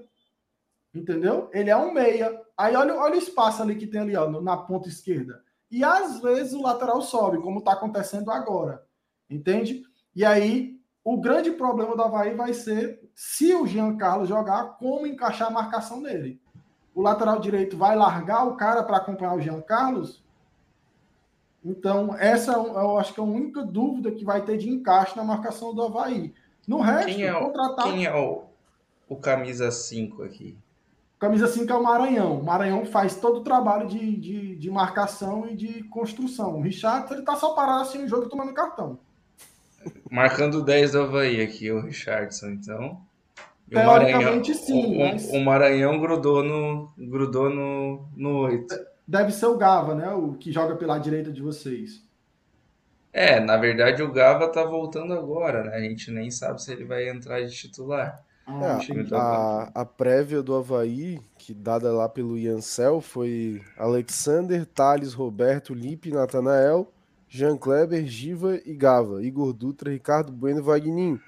D: Entendeu? Ele é um meia. Aí olha, olha o espaço ali que tem ali, ó, na ponta esquerda. E às vezes o lateral sobe, como está acontecendo agora. Entende? E aí, o grande problema do Havaí vai ser se o Jean Carlos jogar, como encaixar a marcação dele. O lateral direito vai largar o cara para acompanhar o Jean Carlos? Então, essa eu acho que é a única dúvida que vai ter de encaixe na marcação do Havaí. No resto,
E: quem é o, quem é o, o camisa 5 aqui?
D: Camisa 5 é o Maranhão. O Maranhão faz todo o trabalho de, de, de marcação e de construção. O Richard, ele tá só parado assim no jogo tomando cartão.
E: Marcando 10 do Havaí aqui, o Richardson, então.
D: Teoricamente, o Maranhão, sim.
E: O, mas... o, Maranhão grudou no, grudou no, no 8.
D: Deve ser o Gava, né? O que joga pela direita de vocês.
E: É, na verdade o Gava tá voltando agora, né? A gente nem sabe se ele vai entrar de titular.
C: Ah, é, a, a prévia do Havaí, que dada lá pelo Iancel, foi Alexander, Thales, Roberto, Lipe, Natanael, Jean Kleber, Giva e Gava, Igor Dutra, Ricardo Bueno e Vagninho.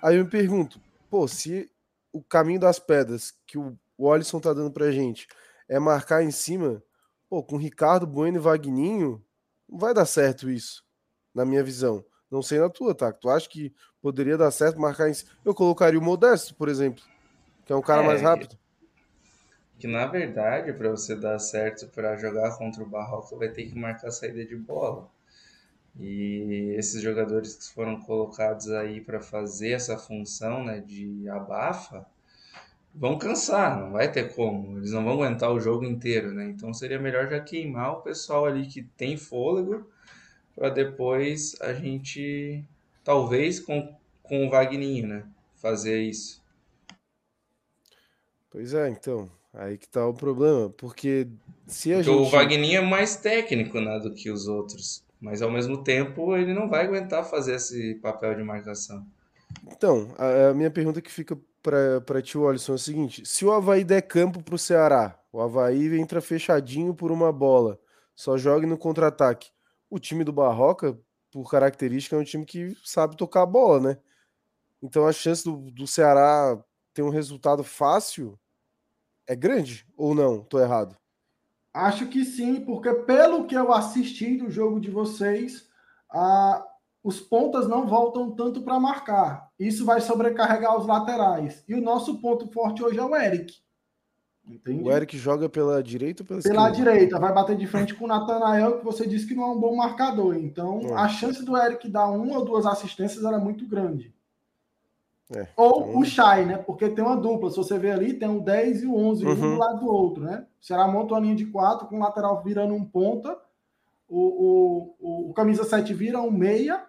C: Aí eu me pergunto, pô, se o caminho das pedras que o, Alisson tá dando pra gente é marcar em cima, pô, com Ricardo Bueno e Vagninho, não vai dar certo isso, na minha visão. Não sei na tua, tá? Tu acha que poderia dar certo marcar em Eu colocaria o Modesto, por exemplo, que é um cara é, mais rápido.
E: Que na verdade, para você dar certo para jogar contra o Barroca, vai ter que marcar a saída de bola. E esses jogadores que foram colocados aí para fazer essa função né, de abafa vão cansar, não vai ter como. Eles não vão aguentar o jogo inteiro, né? Então seria melhor já queimar o pessoal ali que tem fôlego para depois a gente, talvez com, com o Vagninho, né? Fazer isso.
C: Pois é, então. Aí que tá o problema. Porque se a
E: porque
C: gente.
E: O Vagninho é mais técnico né, do que os outros. Mas ao mesmo tempo ele não vai aguentar fazer esse papel de marcação.
C: Então, a, minha pergunta que fica para ti, Alisson, é o seguinte: se o Havaí der campo para o Ceará, o Havaí entra fechadinho por uma bola, só joga no contra-ataque o time do Barroca, por característica, é um time que sabe tocar a bola, né? Então a chance do, do Ceará ter um resultado fácil é grande ou não? Tô errado?
D: Acho que sim, porque pelo que eu assisti do jogo de vocês, a, os pontas não voltam tanto para marcar. Isso vai sobrecarregar os laterais. E o nosso ponto forte hoje é o Eric.
C: Entendi. O Eric joga pela direita ou
D: pela, pela esquerda? Pela direita, vai bater de frente com o Natanael, que você disse que não é um bom marcador. Então, é. a chance do Eric dar uma ou duas assistências era muito grande. É, ou então... o Chay, né? Porque tem uma dupla. Se você ver ali, tem o 10 e o 11, uhum. um do lado do outro, né? O Ceará monta uma linha de quatro, com o lateral virando um ponta, o, o, o, camisa 7 vira um meia,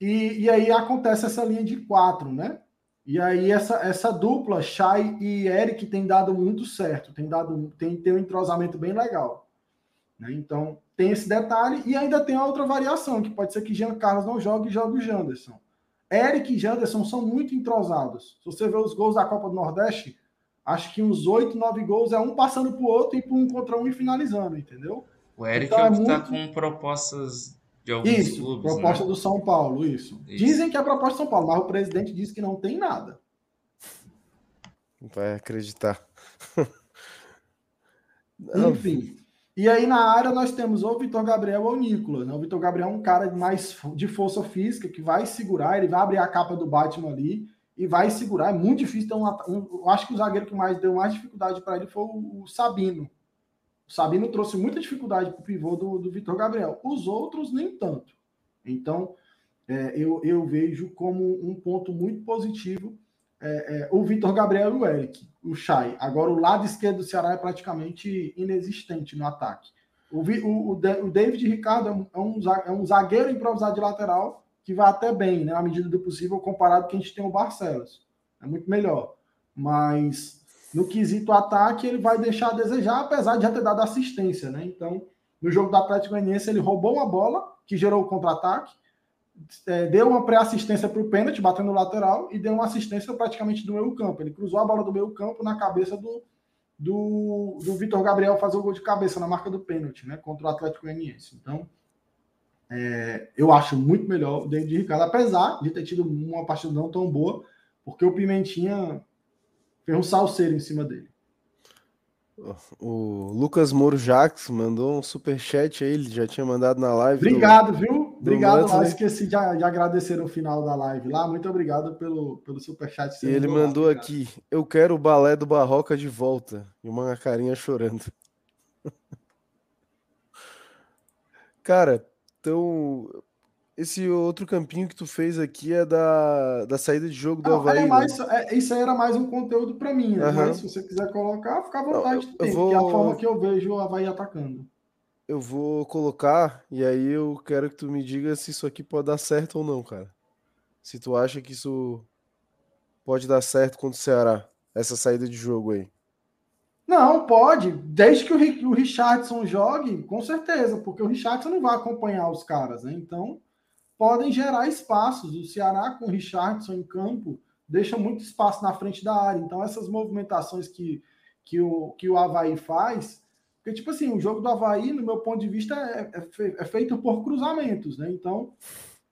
D: e, e aí acontece essa linha de quatro, né? E aí essa, essa dupla, Shai e Eric, tem dado muito certo, tem dado tem, tem um entrosamento bem legal. Né? Então tem esse detalhe e ainda tem outra variação, que pode ser que Jean Carlos não jogue e jogue o Janderson. Eric e Janderson são muito entrosados. Se você ver os gols da Copa do Nordeste, acho que uns oito, nove gols é um passando para o outro e por um contra um e finalizando, entendeu?
E: O Eric então, é, é que está com propostas de alguns
D: isso,
E: clubes.
D: Proposta né? do São Paulo, isso. isso. Dizem que é a proposta do São Paulo, mas o presidente disse que não tem nada.
C: Vai acreditar.
D: Enfim. E aí na área nós temos ou o Vitor Gabriel ou o Nicolas. Né? O Vitor Gabriel é um cara mais de força física que vai segurar, ele vai abrir a capa do Batman ali e vai segurar. É muito difícil ter um, eu acho que o zagueiro que mais deu mais dificuldade para ele foi o, o, Sabino. O Sabino trouxe muita dificuldade para o pivô do, do Vitor Gabriel. Os outros nem tanto. Então é, eu, eu vejo como um ponto muito positivo é, é, o Vitor Gabriel e o Eric, o Chay. Agora, o lado esquerdo do Ceará é praticamente inexistente no ataque. O, o, o David Ricardo é um, é um zagueiro improvisado de lateral que vai até bem, né, à medida do possível, comparado com que a gente tem o Barcelos. É muito melhor. Mas no quesito ataque, ele vai deixar a desejar, apesar de já ter dado assistência. Né? Então, no jogo do Atlético Goianiense, ele roubou uma bola que gerou o contra-ataque é, deu uma pré-assistência para o pênalti, batendo no lateral, e deu uma assistência praticamente do meio campo. Ele cruzou a bola do meio campo na cabeça do, do, do Vitor Gabriel fazer o gol de cabeça na marca do pênalti, né? Contra o Atlético Goianiense. Então, é, eu acho muito melhor o David Ricardo, apesar de ter tido uma partida não tão boa, porque o Pimentinha fez um salseiro em cima dele.
C: O Lucas Moro Jax mandou um super chat aí, ele já tinha mandado na live.
D: Obrigado, do, viu? Obrigado lá, né? esqueci de, de, agradecer no final da live lá. Muito obrigado pelo, pelo super chat.
C: E ele mandou lá, aqui: Eu quero o balé do Barroca de volta. E uma carinha chorando. Cara, então esse outro campinho que tu fez aqui é da, da saída de jogo do Não, Havaí. É
D: né? mais, é, isso aí era mais um conteúdo para mim, né? Uhum. Mas se você quiser colocar, fica à vontade. Não, eu, vou... é a forma que eu vejo o Havaí atacando.
C: Eu vou colocar e aí eu quero que tu me diga se isso aqui pode dar certo ou não, cara. Se tu acha que isso pode dar certo contra o Ceará, essa saída de jogo aí.
D: Não, pode. Desde que o Richardson jogue, com certeza, porque o Richardson não vai acompanhar os caras, né? Então, podem gerar espaços. O Ceará com o Richardson em campo deixa muito espaço na frente da área. Então, essas movimentações que, que, o, que o Havaí faz. Porque, tipo assim, o jogo do Havaí, no meu ponto de vista, é, é, é feito por cruzamentos, né? Então,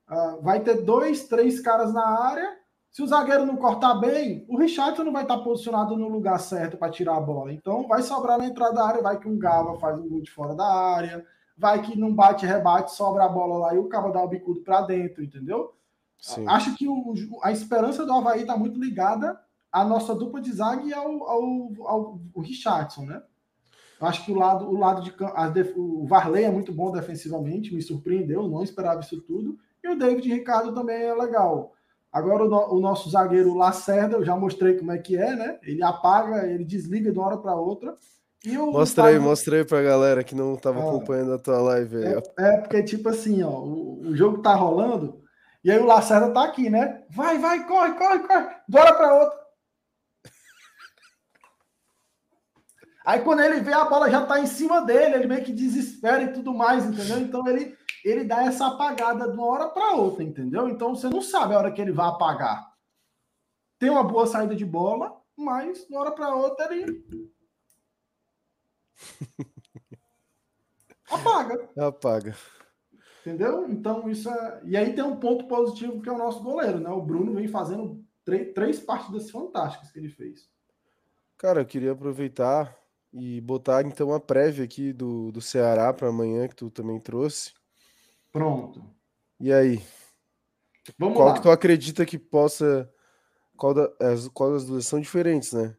D: uh, vai ter dois, três caras na área. Se o zagueiro não cortar bem, o Richardson não vai estar posicionado no lugar certo para tirar a bola. Então, vai sobrar na entrada da área, vai que um Gava faz um gol de fora da área vai que não bate, rebate, sobra a bola lá e o cara dá o bicudo para dentro, entendeu? Sim. Acho que o, a esperança do Havaí está muito ligada à nossa dupla de zaga e ao, ao, ao, ao Richardson, né? Acho que o lado, o lado de o Varley é muito bom defensivamente, me surpreendeu, não esperava isso tudo. E o David Ricardo também é legal. Agora o, no, o nosso zagueiro Lacerda, eu já mostrei como é que é, né? Ele apaga, ele desliga de uma hora para outra.
C: Mostra aí, mostra aí pra galera que não tava ah, acompanhando a tua live aí.
D: É, é, porque, tipo assim, ó, o, o, jogo tá rolando e aí o Lacerda tá aqui, né? Vai, vai, corre, corre, corre, bora pra outra. Aí quando ele vê a bola já tá em cima dele, ele meio que desespera e tudo mais, entendeu? Então ele, ele dá essa apagada de uma hora para outra, entendeu? Então você não sabe a hora que ele vai apagar. Tem uma boa saída de bola, mas de uma hora para outra ele Apaga.
C: Apaga.
D: Entendeu? Então, isso é. E aí tem um ponto positivo que é o nosso goleiro, né? O Bruno vem fazendo três, três partidas fantásticas que ele fez.
C: Cara, eu queria aproveitar e botar então a prévia aqui do, do Ceará para amanhã, que tu também trouxe.
D: Pronto.
C: E aí? Vamos qual lá. que tu acredita que possa. Qual, da, as, qual das duas são diferentes, né?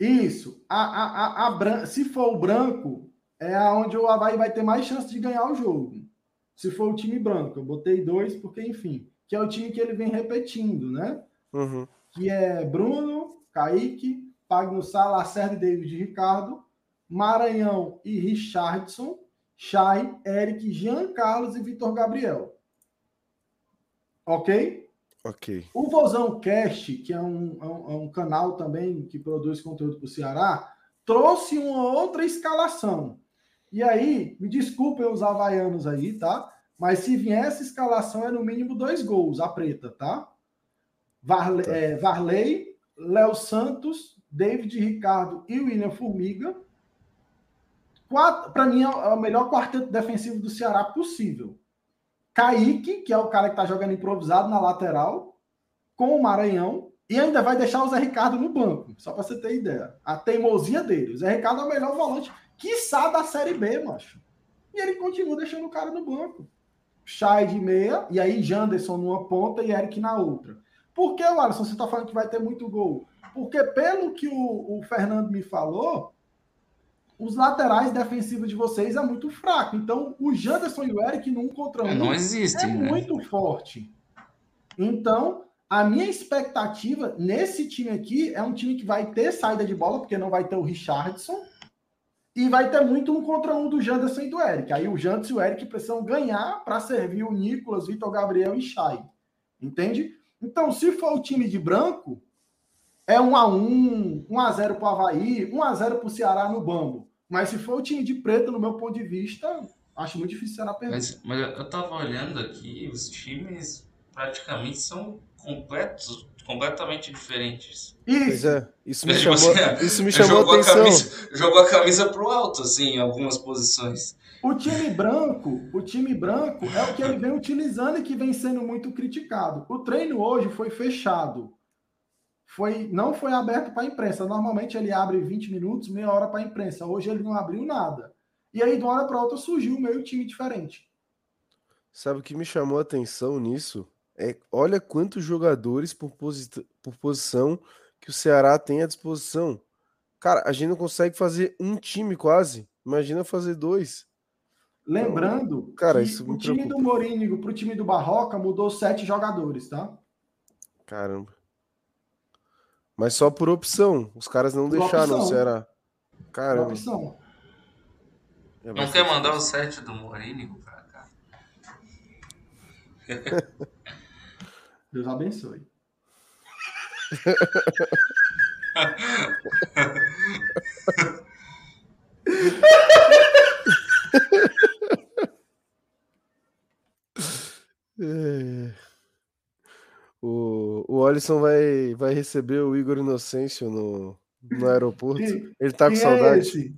D: Isso. A, a, a, a, se for o branco, é aonde o Havaí vai ter mais chance de ganhar o jogo. Se for o time branco, eu botei dois, porque, enfim, que é o time que ele vem repetindo, né?
C: Uhum.
D: Que é Bruno, Kaique, Pagno Sala, Lacerda e David Ricardo, Maranhão e Richardson, Chay, Eric, Jean Carlos e Vitor Gabriel. Ok?
C: Ok.
D: O Vozão Cast, que é um, é um, é um canal também que produz conteúdo para o Ceará, trouxe uma outra escalação. E aí, me desculpem os havaianos aí, tá? Mas se vier essa escalação, é no mínimo dois gols, a preta, tá? Varley, tá. É, Varley Léo Santos, David Ricardo e William Formiga. Para mim, é o melhor quarteto defensivo do Ceará possível. Kaique, que é o cara que está jogando improvisado na lateral, com o Maranhão, e ainda vai deixar o Zé Ricardo no banco, só para você ter ideia. A teimosia dele. O Zé Ricardo é o melhor volante quiçá da Série B, macho. E ele continua deixando o cara no banco. Chay de meia, e aí Janderson numa ponta e Eric na outra. Por que, Alisson, você está falando que vai ter muito gol? Porque, pelo que o, o, Fernando me falou, os laterais defensivos de vocês é muito fraco. Então, o Janderson e o Eric num contra um
E: não existe,
D: é
E: né?
D: muito forte. Então, a minha expectativa nesse time aqui é um time que vai ter saída de bola, porque não vai ter o Richardson, e vai ter muito um contra um do Janderson e do Eric. Aí o Janderson e o Eric precisam ganhar para servir o Nicolas, Vitor Gabriel e Chay. Entende? Então, se for o time de branco, é 1 a 1 1 a 0 para o Havaí, 1 a 0 para o Ceará no Bambo. Mas se for o time de preto, no meu ponto de vista, acho muito difícil o Ceará perder.
E: Mas, mas eu tava olhando aqui, os times praticamente são completos, completamente diferentes.
C: Pois é, isso me
E: Tipo
C: chamou,
E: assim,
C: isso me chamou a
E: jogou
C: atenção.
E: A camisa, jogou a camisa pro alto, assim, em algumas posições.
D: O time branco, o time branco é o que ele vem utilizando e que vem sendo muito criticado. O treino hoje foi fechado. Foi, não foi aberto para a imprensa. Normalmente ele abre 20 minutos, meia hora para a imprensa. Hoje ele não abriu nada. E aí, de uma hora para outra, surgiu meio time diferente.
C: Sabe o que me chamou a atenção nisso? É, olha quantos jogadores por, posi por posição que o Ceará tem à disposição. Cara, a gente não consegue fazer um time quase. Imagina fazer dois.
D: Lembrando
C: então, cara,
D: que o time preocupa. do Morínigo para o time do Barroca mudou sete jogadores, tá?
C: Caramba. Mas só por opção. Os caras não por deixaram opção. o Ceará. Caramba.
D: Por opção.
E: É não quer mandar o set do Morínigo pra cá?
D: Deus abençoe.
C: é. O, o Alisson vai, vai receber o Igor Inocêncio no, no aeroporto. Ele tá com
D: quem
C: saudade.
D: É esse?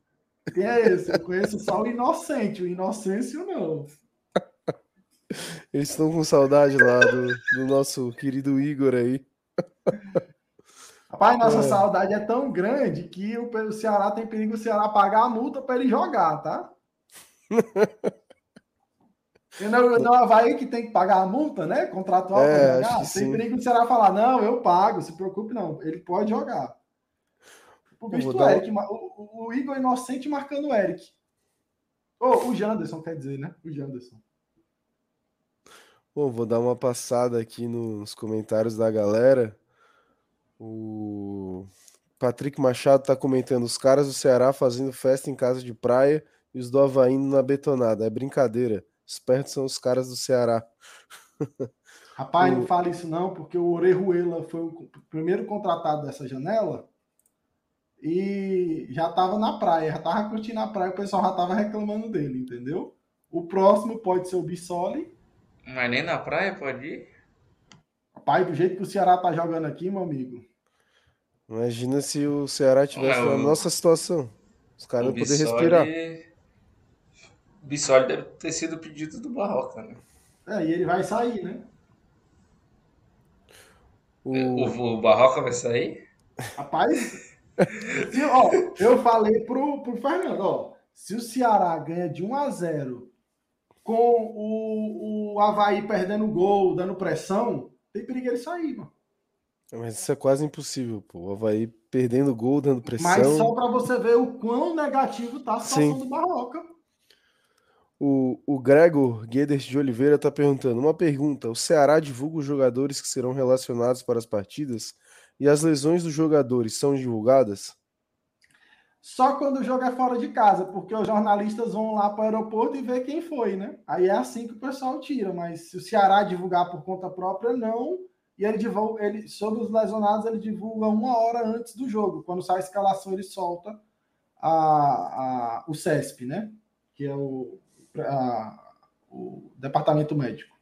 D: Quem é esse? Eu conheço só o Inocente, o Inocêncio não.
C: Eles estão com saudade lá do, do nosso querido Igor aí.
D: Rapaz, nossa é. saudade é tão grande que o, o Ceará tem perigo o Ceará pagar a multa para ele jogar, tá? E não, não Havaí que tem que pagar a multa, né? Contratual
C: É,
D: jogar. Tem
C: sim.
D: perigo o Ceará falar, não, eu pago, se preocupe, não. Ele pode jogar. O
C: Eu
D: visto
C: vou
D: o
C: dar-
D: Eric, o, o- Igor Inocente marcando o Eric. Ou o Janderson, quer dizer, né? O Janderson.
C: Bom, vou dar uma passada aqui nos comentários da galera. O Patrick Machado tá comentando: os caras do Ceará fazendo festa em casa de praia e os do Havaí indo na betonada. É brincadeira. Espertos são os caras do Ceará.
D: Rapaz,
C: O-
D: não fala isso não, porque o Orejuela foi o primeiro contratado dessa janela e já estava na praia, já estava curtindo a praia, o pessoal já estava reclamando dele, entendeu? O próximo pode ser o Bissoli.
E: Mas nem na praia pode ir?
D: Rapaz, do jeito que o Ceará tá jogando aqui, meu amigo.
C: Imagina se o Ceará tivesse
E: É,
C: na
E: o-
C: nossa situação. Os caras não poder
E: Bissoli-
C: respirar.
E: O Bissoli deve ter sido pedido do Barroca, né?
D: É, e ele vai sair, né?
C: O...
E: O, o Barroca vai sair?
D: Rapaz, se, ó, eu falei pro, pro Fernando, ó, se o Ceará ganha de 1 a 0 com o, o Havaí perdendo gol, dando pressão, tem perigo ele sair, mano.
C: Mas isso é quase impossível, pô. O Havaí perdendo gol, dando pressão.
D: Mas só para você ver o quão negativo tá a situação
C: Sim.
D: do Barroca.
C: O, o Gregor Guedes de Oliveira está perguntando: uma pergunta: o Ceará divulga os jogadores que serão relacionados para as partidas e as lesões dos jogadores são divulgadas?
D: Só quando o jogo é fora de casa, porque os jornalistas vão lá para o aeroporto e ver quem foi, né? Aí é assim que o pessoal tira, mas se o Ceará divulgar por conta própria, não. E ele divulga, ele, sobre os lesionados, ele divulga uma hora antes do jogo. Quando sai a escalação, ele solta a, a- o CESP, né? Que é o, a- o departamento médico.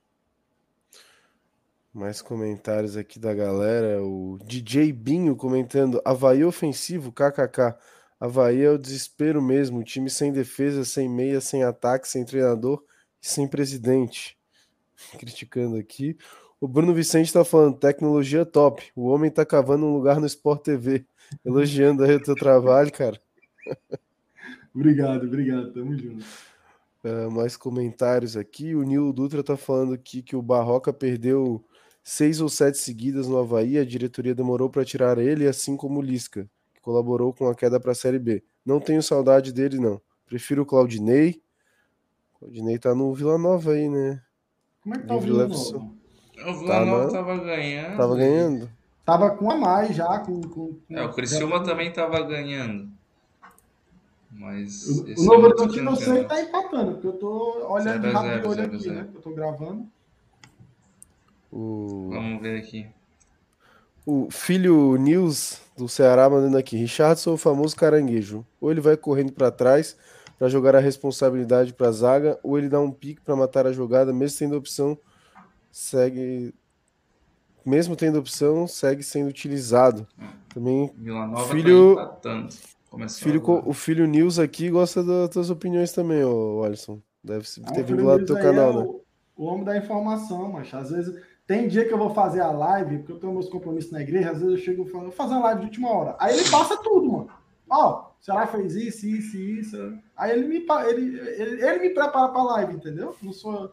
C: Mais comentários aqui da galera. O DJ Binho comentando: Havaí ofensivo, kkk. Havaí é o desespero mesmo. Time sem defesa, sem meia, sem ataque, sem treinador e sem presidente. Criticando aqui. O Bruno Vicente tá falando: tecnologia top. O homem tá cavando um lugar no Sport TV. Elogiando aí o teu trabalho, cara.
D: obrigado, obrigado. Tamo junto.
C: Uh, mais comentários aqui. O Nilo Dutra tá falando aqui que o Barroca perdeu seis ou sete seguidas no Havaí. A diretoria demorou para tirar ele, assim como o Lisca, que colaborou com a queda para a Série B. Não tenho saudade dele, não. Prefiro o Claudinei. O Claudinei tá no Vila Nova aí, né?
D: Como é que tá o Vila Nova?
E: O Vila tá Nova tava ganhando.
C: Tava ganhando.
D: Tava com a mais já. Com, com, com...
E: É, o Criciúma também tava ganhando. Mas.
D: O, Novo Horizonte não sei que tá empatando, porque eu tô olhando zero, rápido zero, olho zero, aqui, zero. né? Eu tô gravando.
C: O...
E: Vamos ver aqui.
C: O filho News do Ceará mandando aqui. Richardson, o famoso caranguejo. Ou ele vai correndo para trás para jogar a responsabilidade para a zaga, ou ele dá um pique para matar a jogada, mesmo tendo opção, segue. Mesmo tendo opção, segue sendo utilizado. Também.
E: Vila Nova
C: filho...
E: tá empatando.
C: Filho, o filho News aqui gosta das tuas opiniões também, ô Alisson. Deve ter vindo lá do teu canal, é né?
D: O, o homem da informação, mas às vezes tem dia que eu vou fazer a live, porque eu tenho meus compromissos na igreja, às vezes eu chego e falo, vou fazer uma live de última hora. Aí ele passa tudo, mano. Ó, oh, o Ceará fez isso, isso, isso. Aí ele me, ele, ele, ele me prepara pra live, entendeu? Não sou.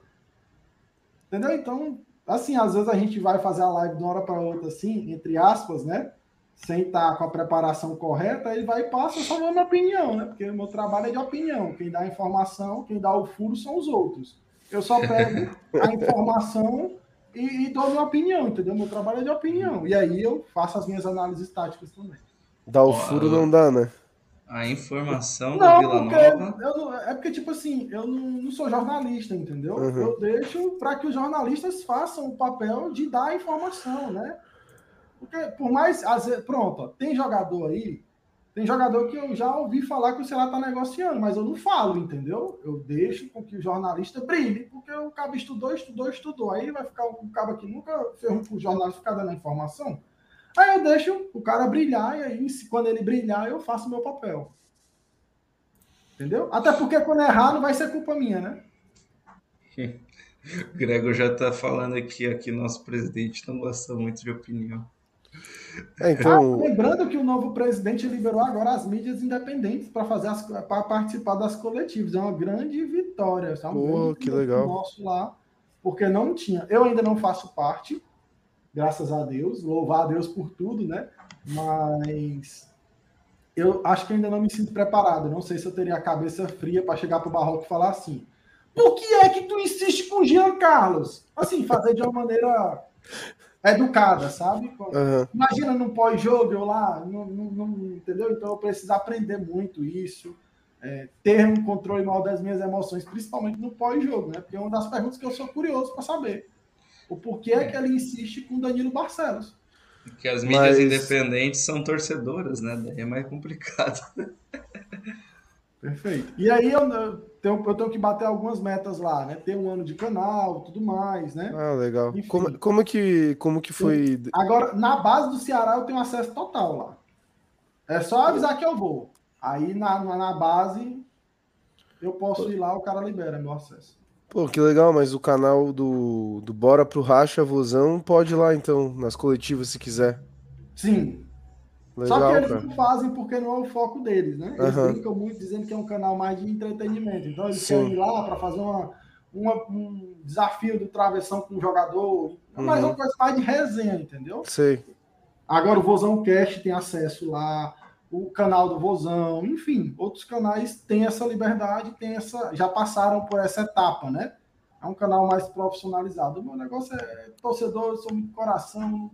D: Entendeu? Então, assim, às vezes a gente vai fazer a live de uma hora para outra, assim, entre aspas, né? Sem estar com a preparação correta, ele vai e passa só uma opinião, né? Porque o meu trabalho é de opinião. Quem dá a informação, quem dá o furo são os outros. Eu só pego a informação e, e, dou minha opinião, entendeu? Meu trabalho é de opinião. E aí eu faço as minhas análises táticas também.
C: Dá o furo não dá, né?
E: A informação
D: não,
E: do Vila
D: Nova. Não, é porque, tipo assim, eu não, não sou jornalista, entendeu?
C: Uhum.
D: Eu deixo para que os jornalistas façam o papel de dar a informação, né? Porque por mais. Pronto, ó, tem jogador aí. Tem jogador que eu já ouvi falar que o Ceará tá negociando, mas eu não falo, entendeu? Eu deixo com que o jornalista brilhe, porque o cabo estudou, estudou, estudou. Aí vai ficar o cabo que nunca fez um jornalista ficar dando informação. Aí eu deixo o cara brilhar, e aí, quando ele brilhar, eu faço meu papel. Entendeu? Até porque quando errar, não vai ser culpa minha, né?
E: O Gregor já tá falando aqui, aqui nosso presidente não gosta muito de opinião.
C: É, então...
D: Ah, lembrando que o novo presidente liberou agora as mídias independentes para fazer para participar das coletivas. É uma grande vitória. Sabe?
C: Pô, que legal.
D: Nosso lá, porque não tinha. Eu ainda não faço parte, graças a Deus. Louvar a Deus por tudo, né? Mas eu acho que ainda não me sinto preparado. Não sei se eu teria a cabeça fria para chegar para o Barroco e falar assim. Por que é que tu insiste com o Jean Carlos? Assim, fazer de uma maneira educada, sabe?
C: Uhum.
D: Imagina no pós-jogo eu lá, não, não, não, entendeu? Então eu preciso aprender muito isso, é, ter um controle maior das minhas emoções, principalmente no pós-jogo, né? Porque é uma das perguntas que eu sou curioso para saber. O porquê é que ele insiste com Danilo Barcelos.
E: Porque as mídias Mas... independentes são torcedoras, né? Daí é mais complicado.
D: Perfeito. E aí eu, eu, tenho, eu tenho que bater algumas metas lá, né? Ter um ano de canal, tudo mais, né?
C: Ah, legal. Como, como, que, como que foi?
D: Agora, na base do Ceará, eu tenho acesso total lá. É só avisar que eu vou. Aí na, na base, eu posso ir lá, o cara libera meu acesso.
C: Pô, que legal, mas o canal do, do Bora pro Racha Vozão pode ir lá então, nas coletivas, se quiser.
D: Sim, Legal, Só que eles cara. não fazem porque não é o foco deles, né? Eles
C: uhum.
D: brincam muito dizendo que é um canal mais de entretenimento. Então eles Sim. querem ir lá para fazer uma, uma, um desafio do travessão com o jogador, uhum. mas é uma coisa mais de resenha, entendeu?
C: Sei.
D: Agora o Vozão Cast tem acesso lá, o canal do Vozão, enfim, outros canais têm essa liberdade, têm essa, já passaram por essa etapa, né? É um canal mais profissionalizado. O meu negócio é torcedor, eu sou muito coração,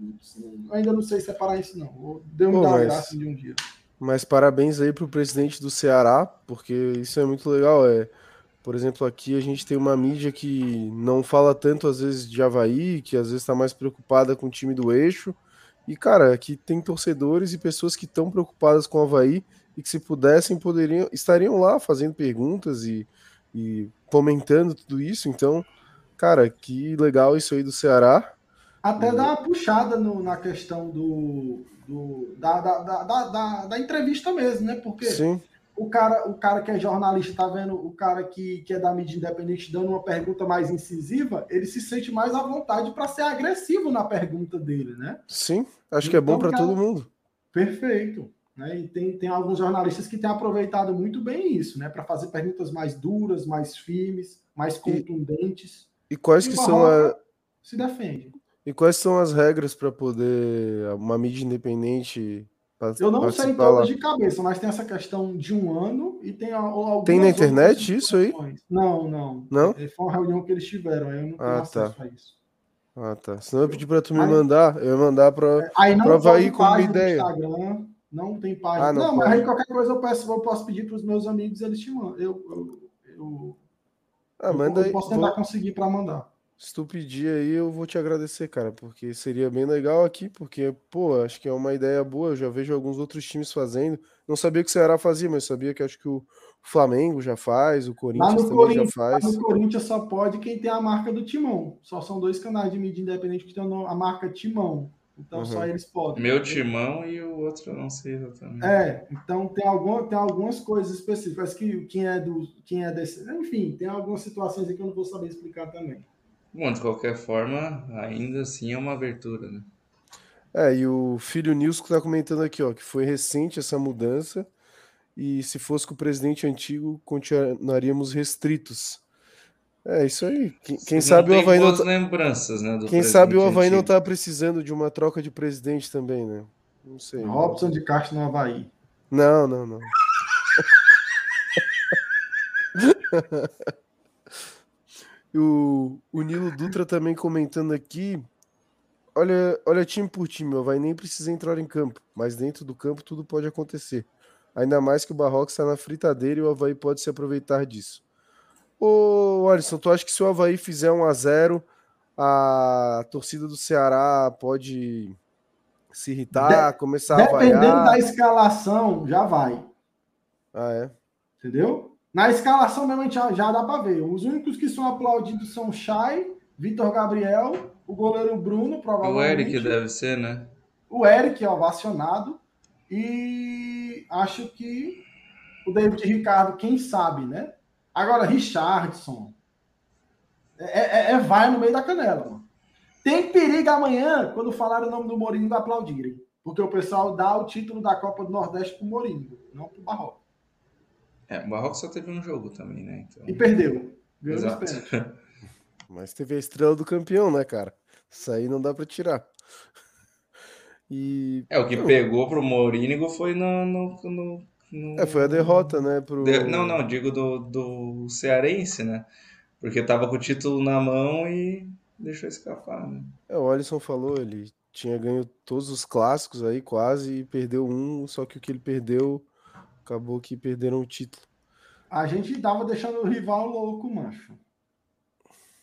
D: ainda não sei separar isso não. Deu dar mas, graça de um dia.
C: Mas parabéns aí para o presidente do Ceará, porque isso é muito legal. É, por exemplo, aqui a gente tem uma mídia que não fala tanto às vezes de Havaí, que às vezes está mais preocupada com o time do eixo. E, cara, aqui tem torcedores e pessoas que estão preocupadas com o Havaí e que, se pudessem, poderiam estariam lá fazendo perguntas e, e comentando tudo isso. Então, cara, que legal isso aí do Ceará.
D: Até dá uma puxada no, na questão do, do da, da, da, da, da entrevista mesmo, né? Porque
C: Sim.
D: o cara, o cara que é jornalista tá vendo o cara que, que é da mídia independente dando uma pergunta mais incisiva, ele se sente mais à vontade para ser agressivo na pergunta dele, né?
C: Sim, acho então, que é bom então, para todo mundo.
D: Perfeito. Né? E tem, tem alguns jornalistas que têm aproveitado muito bem isso, né? Para fazer perguntas mais duras, mais firmes, mais contundentes.
C: E quais
D: E
C: que são a,
D: Se defende.
C: e quais são as regras para poder uma mídia independente
D: Eu não sei todas de cabeça, mas tem essa questão de um ano e tem algumas
C: Tem na internet isso aí?
D: Não, não.
C: Não?
D: É, Foi uma reunião que eles tiveram, aí eu não tenho
C: Ah,
D: acesso a isso.
C: Ah, tá. Senão eu pedi para tu me
D: Mas-
C: mandar, eu ia mandar para
D: Aí não
C: Pra Havaí
D: página no
C: ideia.
D: Instagram, não tem página.
C: Ah, não
D: não, mas aí qualquer coisa eu, peço, eu posso pedir para os meus amigos, eles te mandam. Eu, eu, eu,
C: Ah,
D: eu-
C: manda
D: eu
C: aí.
D: posso tentar
C: Vou-
D: conseguir para mandar.
C: Se tu pedir aí, eu vou te agradecer, cara, porque seria bem legal aqui, porque, pô, acho que é uma ideia boa. Eu já vejo alguns outros times fazendo. Não sabia que o Ceará fazia, mas sabia que acho que o Flamengo já faz, o
D: Lá
C: Corinthians também
D: Corinthians,
C: já
D: lá
C: faz.
D: no Corinthians só pode quem tem a marca do Timão. Só são dois canais de mídia independente que tem a marca Timão. Então só
C: Uhum.
D: eles podem.
E: Meu timão e o outro eu não sei exatamente.
D: É, então tem, alguma, tem algumas coisas específicas que quem é do. Quem é desse. Enfim, tem algumas situações aí que eu não vou saber explicar também.
E: Bom, de qualquer forma, ainda assim é uma abertura, né?
C: É, e o filho Nilson tá comentando aqui, ó, que foi recente essa mudança e se fosse com o presidente antigo, continuaríamos restritos. É isso aí. Quem, quem
E: Não
C: sabe o Havaí não tá,
E: lembranças, né? do
C: quem sabe o Havaí não tá precisando de uma troca de presidente também, né? Não sei.
D: Robson de Castro no Havaí.
C: Não, não, não. o, o Nilo Dutra também comentando aqui. Olha, olha time por time, o Havaí nem precisa entrar em campo, mas dentro do campo tudo pode acontecer. Ainda mais que o Barroca está na fritadeira e o Havaí pode se aproveitar disso. Ô, Alisson, tu acha que se o Havaí fizer 1 a 0 a torcida do Ceará pode se irritar, começar a
D: Dependendo
C: vaiar?
D: da escalação, já vai.
C: Ah, é?
D: Entendeu? Na escalação mesmo a gente já, já dá para ver. Os únicos que são aplaudidos são Chay, Vitor Gabriel, o goleiro Bruno, provavelmente.
E: O Eric deve ser, né?
D: O Eric, ó, ovacionado. E acho que o David Ricardo, quem sabe, né? Agora, Richardson. É, é- é vai no meio da canela, mano. Tem perigo amanhã, quando falar o nome do Mourinho, aplaudirem. Porque o pessoal dá o título da Copa do Nordeste pro Mourinho, não pro Barroco.
E: É, o Barroco só teve um jogo também, né? Então,
D: E perdeu. Ganhou
E: exato.
C: Mas teve a estrela do campeão, né, cara? Isso aí não dá pra tirar. E
E: É, o que pegou pro Morínigo foi no, no, no- no-
C: é, foi a derrota, né, pro
E: De- Não, não, digo do, do Cearense, né? Porque tava com o título na mão e deixou escapar, né?
C: É, o Alisson falou, ele tinha ganho todos os clássicos aí quase e perdeu um, só que o que ele perdeu acabou que perderam o título.
D: A gente tava deixando o rival louco, macho.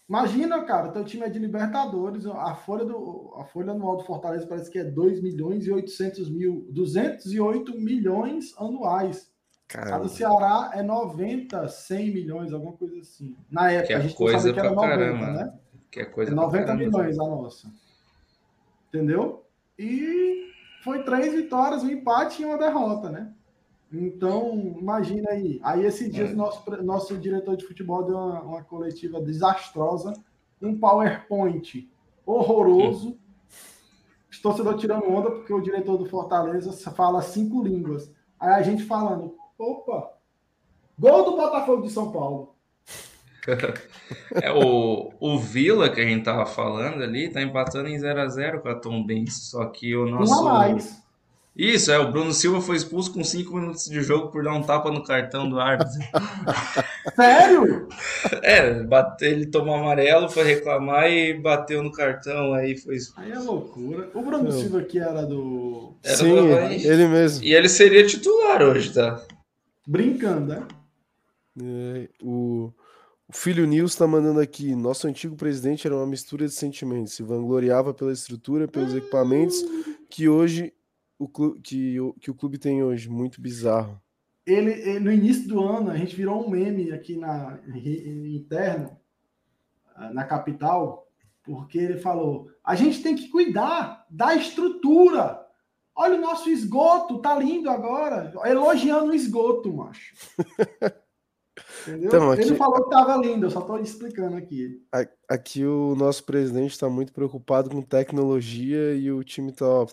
D: Imagina, cara, teu time é de Libertadores, a folha, do, a folha anual do Fortaleza parece que é 2 milhões e 800 mil, 208 milhões anuais. A
C: Cara,
D: do Ceará é 90, 100 milhões, alguma coisa assim. Na época,
E: Que é
D: a gente
E: coisa
D: que era
E: pra
D: 90,
E: caramba,
D: né?
E: Que é coisa
D: É
E: pra
D: 90
E: caramba.
D: milhões a nossa. Entendeu? E foi três vitórias, um empate e uma derrota, né? Então, imagina aí. Aí, esses dias,
E: É.
D: nosso, nosso diretor de futebol deu uma, uma coletiva desastrosa, um PowerPoint horroroso. Os torcedores tirando onda porque o diretor do Fortaleza fala cinco línguas. Aí a gente falando, opa, gol do Botafogo de São Paulo.
E: É, o, o Vila que a gente tava falando ali tá empatando em 0x0 com a Tom Benz. Só que o nosso.
D: A mais.
E: Isso, é, o Bruno Silva foi expulso com 5 minutos de jogo por dar um tapa no cartão do árbitro.
D: Sério?
E: É, bate, ele tomou amarelo, foi reclamar e bateu no cartão, aí foi expulso.
D: Aí é loucura. O Bruno. Silva que era do.
E: Era
C: sim,
E: do
C: ele mesmo.
E: E ele seria titular hoje, tá?
D: Brincando, né?
C: É, o, o filho Nils está mandando aqui. Nosso antigo presidente era uma mistura de sentimentos. Se vangloriava pela estrutura, pelos equipamentos que hoje o clube, que, o- que o clube tem hoje. Muito bizarro.
D: Ele, ele- no início do ano, a gente virou um meme aqui na interno, ah, na capital, porque ele falou: a gente tem que cuidar da estrutura. Olha o nosso esgoto, tá lindo agora. Elogiando o esgoto, macho. Entendeu?
C: Então,
D: Ele
C: aqui-
D: não falou que tava lindo, eu só tô explicando aqui.
C: Aqui o nosso presidente está muito preocupado com tecnologia e o time tá ó,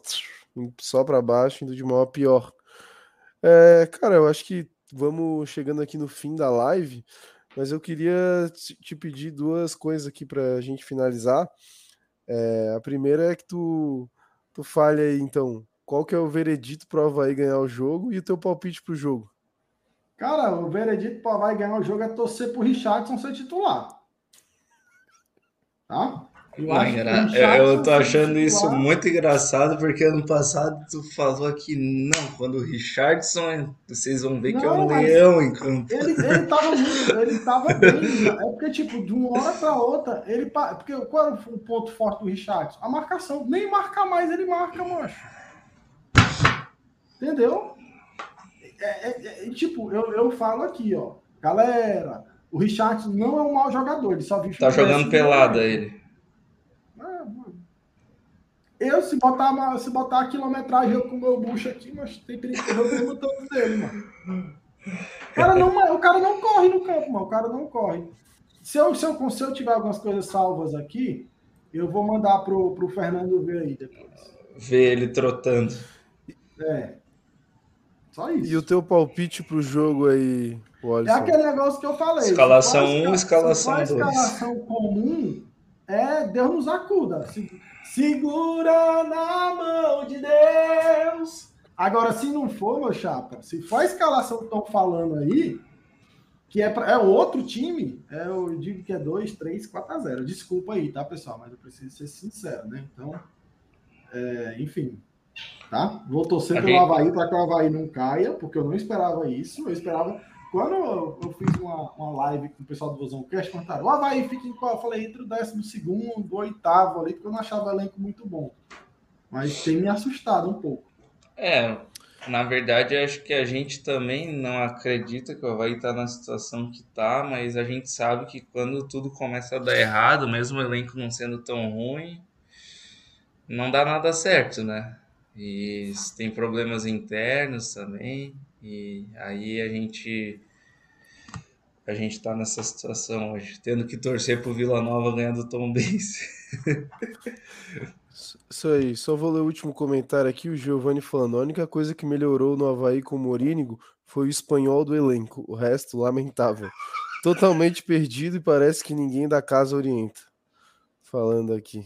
C: só para baixo, indo de mal a pior. É, cara, eu acho que vamos chegando aqui no fim da live, mas eu queria te pedir duas coisas aqui para a gente finalizar. É, a primeira é que tu, tu fale aí, então, qual que é o veredito pro Havaí ganhar o jogo e o teu palpite pro jogo?
D: Cara, o veredito pro Havaí ganhar o jogo é torcer pro Richardson ser titular. Tá?
E: Eu, eu, eu tô achando isso muito engraçado, porque ano passado tu falou que não, quando o Richardson, vocês vão ver não, que é um leão em campo.
D: Ele, ele tava muito, ele tava bem. É porque, tipo, de uma hora pra outra, ele. Porque qual era o ponto forte do Richardson? A marcação. Nem marcar mais ele marca, mancho. Entendeu? É, é, é, tipo, eu, eu falo aqui, ó. Galera, o Richardson não é um mau jogador, ele só viu
E: Tá jogando pelada ele.
D: Eu, se botar, se botar a quilometragem com o meu bucho aqui, mas tem perigo que eu todo dele, mano. O cara, não, o cara não corre no campo, mano. O cara não corre. Se eu, se eu, se eu tiver algumas coisas salvas aqui, eu vou mandar pro, pro Fernando ver aí depois.
E: Ver ele trotando.
D: É. Só isso.
C: E o teu palpite pro jogo aí,
D: Alisson? É aquele negócio que eu falei.
E: Escalação 1, um, escalação 2.
D: Escalação comum é Deus nos acuda. Segura na mão de Deus. Agora, se não for, meu chapa, se for a escalação que estão falando aí, que é, pra, é outro time, é, eu digo que é 2, 3, 4 a 0. Desculpa aí, tá, pessoal? Mas eu preciso ser sincero, né? Então, é, enfim, tá? Vou torcer pelo Havaí para que o Havaí não caia, porque eu não esperava isso. Eu esperava quando eu, fiz uma, uma live com o pessoal do Vozão Cast, perguntaram, o Havaí fica em qual? Eu falei, entre o décimo segundo, oitavo ali, porque eu não achava o elenco muito bom. Mas tem me assustado um pouco.
E: É, na verdade, acho que a gente também não acredita que o Havaí está na situação que está, mas a gente sabe que quando tudo começa a dar errado, mesmo o elenco não sendo tão ruim, não dá nada certo, né? E tem problemas internos também, e aí a gente a gente está nessa situação hoje, tendo que torcer para o Vila Nova ganhando o Tom Benz.
C: Isso aí, só vou ler o último comentário aqui, o Giovanni falando, a única coisa que melhorou no Havaí com o Morínigo foi o espanhol do elenco, o resto lamentável. Totalmente perdido e parece que ninguém da casa orienta. Falando aqui.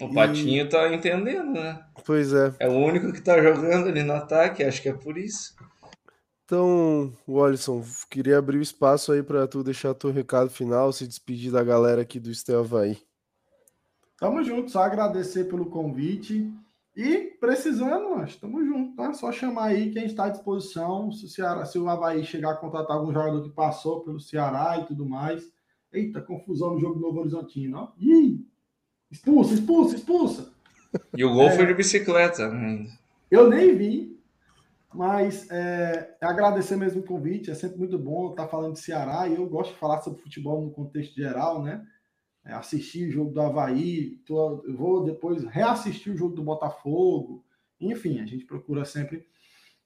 E: O Patinho e... tá entendendo, né?
C: Pois é.
E: É o único que tá jogando ali no ataque, acho que é por isso.
C: Então, Wallison, queria abrir o espaço aí para tu deixar teu recado final, se despedir da galera aqui do Estel Havaí.
D: Tamo junto, só agradecer pelo convite. E precisando, nós tamo junto, tá? Só chamar aí quem está à disposição. Se o, Ceará, se o Havaí chegar a contratar algum jogador que passou pelo Ceará e tudo mais. Eita, confusão no jogo do Novo Horizontino, ó. Ih, expulsa, expulsa, expulsa.
E: E o gol é, foi de bicicleta. Né?
D: Eu nem vi, mas é, agradecer mesmo o convite. É sempre muito bom estar falando de Ceará e eu gosto de falar sobre futebol no contexto geral, né? É, assistir o jogo do Havaí, tô, vou depois reassistir o jogo do Botafogo. Enfim, a gente procura sempre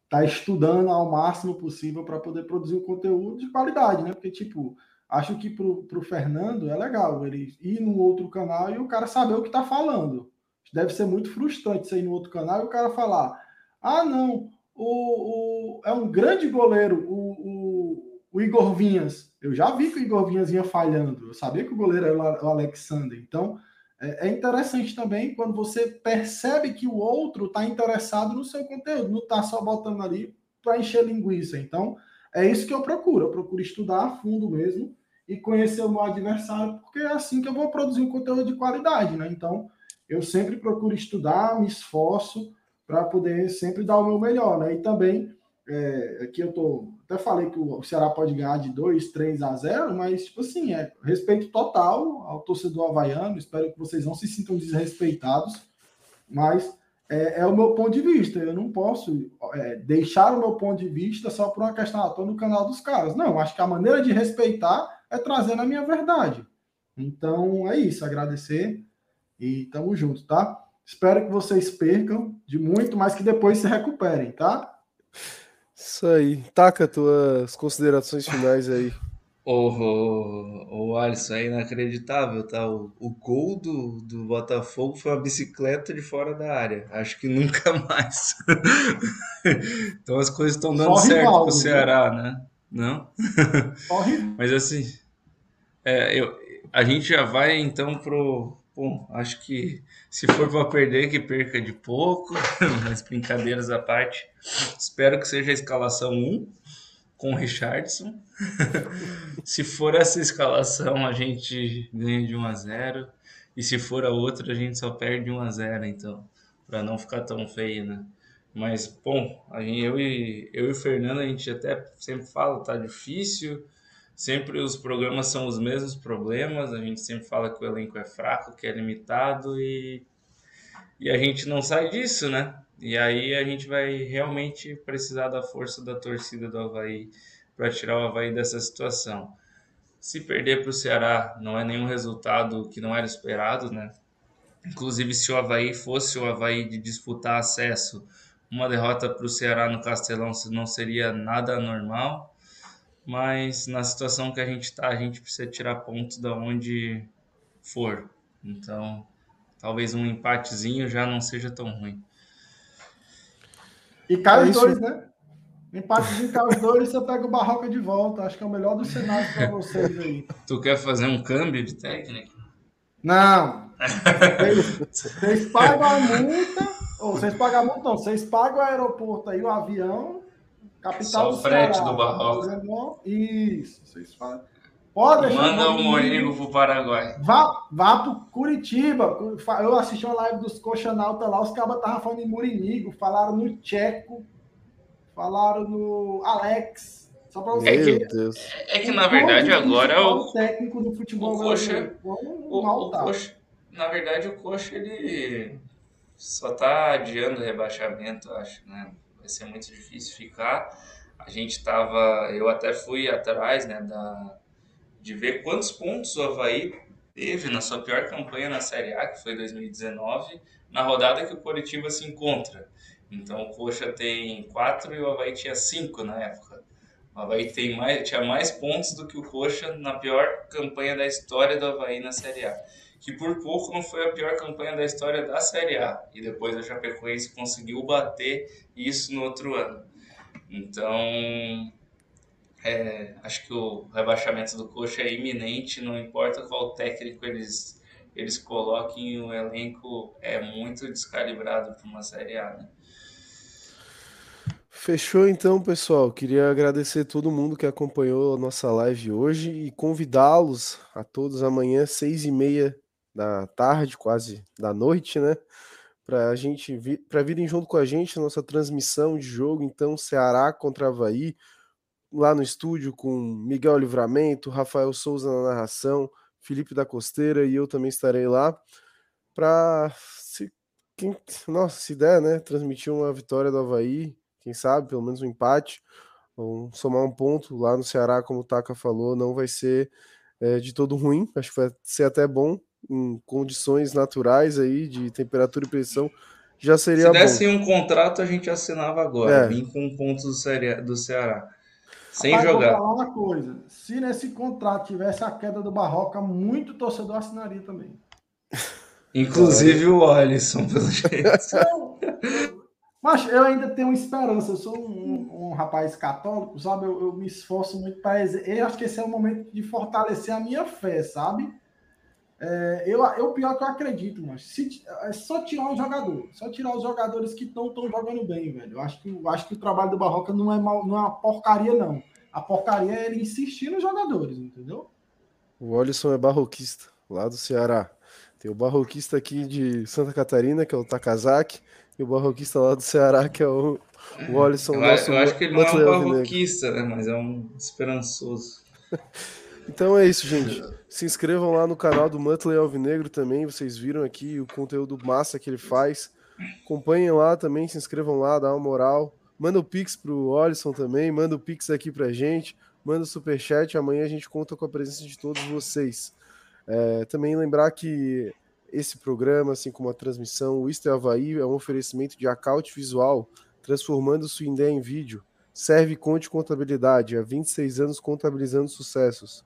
D: estar tá estudando ao máximo possível para poder produzir um conteúdo de qualidade, né? Porque, tipo, acho que para o Fernando é legal ele ir num outro canal e o cara saber o que está falando. Deve ser muito frustrante você ir no outro canal e o cara falar: ah, não, o, o é um grande goleiro, o, o, Igor Vinhas. Eu já vi que o Igor Vinhas ia falhando, eu sabia que o goleiro era o Alexander. Então, é, é interessante também quando você percebe que o outro está interessado no seu conteúdo, não está só botando ali para encher linguiça. Então, é isso que eu procuro. Eu procuro estudar a fundo mesmo e conhecer o meu adversário, porque é assim que eu vou produzir um conteúdo de qualidade, né? Então, eu sempre procuro estudar, me esforço para poder sempre dar o meu melhor, né? E também, é, aqui eu tô, até falei que o Ceará pode ganhar de 2, 3 a 0, mas, tipo assim, é respeito total ao torcedor havaiano, espero que vocês não se sintam desrespeitados, mas é, é o meu ponto de vista, eu não posso é, deixar o meu ponto de vista só por uma questão, ah, no canal dos caras. Não, acho que a maneira de respeitar é trazendo a minha verdade. Então, é isso, agradecer e tamo junto, tá? Espero que vocês percam de muito, mas que depois se recuperem, tá?
C: Isso aí. Taca tuas considerações finais aí.
E: O, o, o Alisson é inacreditável, tá? O, o gol do, do Botafogo foi uma bicicleta de fora da área. Acho que nunca mais. então as coisas estão dando
D: Só
E: certo
D: rival,
E: pro
D: viu?
E: Ceará, né? Não?
D: Horrível.
E: Mas assim, é, eu, a gente já vai então pro. Bom, acho que se for para perder, que perca de pouco, mas brincadeiras à parte. Espero que seja a escalação 1 com o Richardson. se for essa escalação, a gente ganha de 1 a 0 e se for a outra, a gente só perde 1 a 0 então, para não ficar tão feio, né? Mas, bom, eu, e, eu e o Fernando, a gente até sempre fala, tá difícil, sempre os programas são os mesmos problemas, a gente sempre fala que o elenco é fraco, que é limitado e, e a gente não sai disso, né? E aí a gente vai realmente precisar da força da torcida do Havaí para tirar o Havaí dessa situação. Se perder para o Ceará não é nenhum resultado que não era esperado, né? Inclusive, se o Havaí fosse o Havaí de disputar acesso, uma derrota para o Ceará no Castelão não seria nada anormal. Mas na situação que a gente está, a gente precisa tirar pontos da onde for. Então, talvez um empatezinho já não seja tão ruim.
D: E cai
C: É
D: os
C: isso.
D: dois, né? Empate de cai os dois, você pega o Barroca de volta. Acho que é o melhor dos cenários para vocês aí.
E: Tu quer fazer um câmbio de técnica?
D: Não. Vocês, vocês pagam a multa. Ou vocês pagam a multa, não. Vocês pagam o aeroporto aí, o avião. Capital
E: Só
D: do
E: o frete
D: Ceará.
E: do Barroca.
D: Isso. Vocês fazem. Pode
E: Manda o. Morínigo pro Paraguai.
D: Vá, vá pro Curitiba. Eu assisti uma live dos Coxanauta lá, os cabas estavam falando em Murinigo, falaram no Tcheco, falaram no Alex. Só pra você
E: É
C: Meu
E: que-.
C: Deus.
E: É que na verdade agora é o,
D: técnico do futebol
E: o Coxa- o, o
D: maltar.
E: Coxa. Na verdade, o Coxa ele só tá adiando o rebaixamento, eu acho, né? Ser muito difícil ficar. A gente tava, eu até fui atrás, né, da, de ver quantos pontos o Havaí teve na sua pior campanha na Série A, que foi 2019, na rodada que o Coritiba se encontra. Então o Coxa tem quatro e o Havaí tinha cinco na época. O Havaí tem mais, tinha mais pontos do que o Coxa na pior campanha da história do Havaí na Série A. Que por pouco não foi a pior campanha da história da Série A. E depois a Chapecoense conseguiu bater isso no outro ano. Então, é, acho que o rebaixamento do Coxa é iminente, não importa qual técnico eles, eles coloquem, o elenco é muito descalibrado para uma Série A. Né?
C: Fechou então, pessoal. Queria agradecer todo mundo que acompanhou a nossa live hoje e convidá-los a todos amanhã, seis e meia da tarde, quase da noite, né? Para a gente vir, para virem junto com a gente na nossa transmissão de jogo, então Ceará contra Havaí, lá no estúdio com Miguel Livramento, Rafael Souza na narração, Felipe da Costeira e eu também estarei lá para se quem, nossa, se der, né, transmitir uma vitória do Havaí, quem sabe, pelo menos um empate, ou somar um ponto lá no Ceará, como o Taka falou, não vai ser é, de todo ruim, acho que vai ser até bom em condições naturais aí de temperatura e pressão, já seria
E: Se
C: bom.
E: desse um contrato, a gente assinava agora,
C: É.
E: vim com pontos do, Ceará- do Ceará. Sem
D: Rapaz,
E: jogar.
D: Vou falar uma coisa. Se nesse contrato tivesse a queda do Barroca, muito torcedor assinaria também.
E: Inclusive o Alisson, pelo jeito.
D: Mas eu ainda tenho esperança. Eu sou um, um rapaz católico, sabe? Eu, eu me esforço muito para. Eu acho que esse é o momento de fortalecer a minha fé, sabe? É, eu, eu pior que eu acredito, mas se, é só tirar os jogadores, só tirar os jogadores que estão jogando bem, velho. Eu acho que, eu acho que o trabalho do Barroca não é, mal, não é uma porcaria, não. A porcaria é ele insistir nos jogadores, entendeu?
C: O Alisson é barroquista, lá do Ceará. Tem o barroquista aqui de Santa Catarina, que é o Takazaki, e o barroquista lá do Ceará, que é o, o Alisson.
E: Eu,
C: nosso
E: eu acho que ele não é um barroquista, né? Mas é um esperançoso.
C: Então é isso, gente. Se inscrevam lá no canal do Muttley Alvinegro também. Vocês viram aqui o conteúdo massa que ele faz. Acompanhem lá também, se inscrevam lá, dá uma moral. Manda o Pix pro Alisson também, manda o Pix aqui pra gente, manda o Superchat. Amanhã a gente conta com a presença de todos vocês. É, também lembrar que esse programa, assim como a transmissão, o Isto é Havaí é um oferecimento de Acaute Visual, transformando sua ideia em vídeo. Serve Conte Contabilidade, há 26 anos contabilizando sucessos.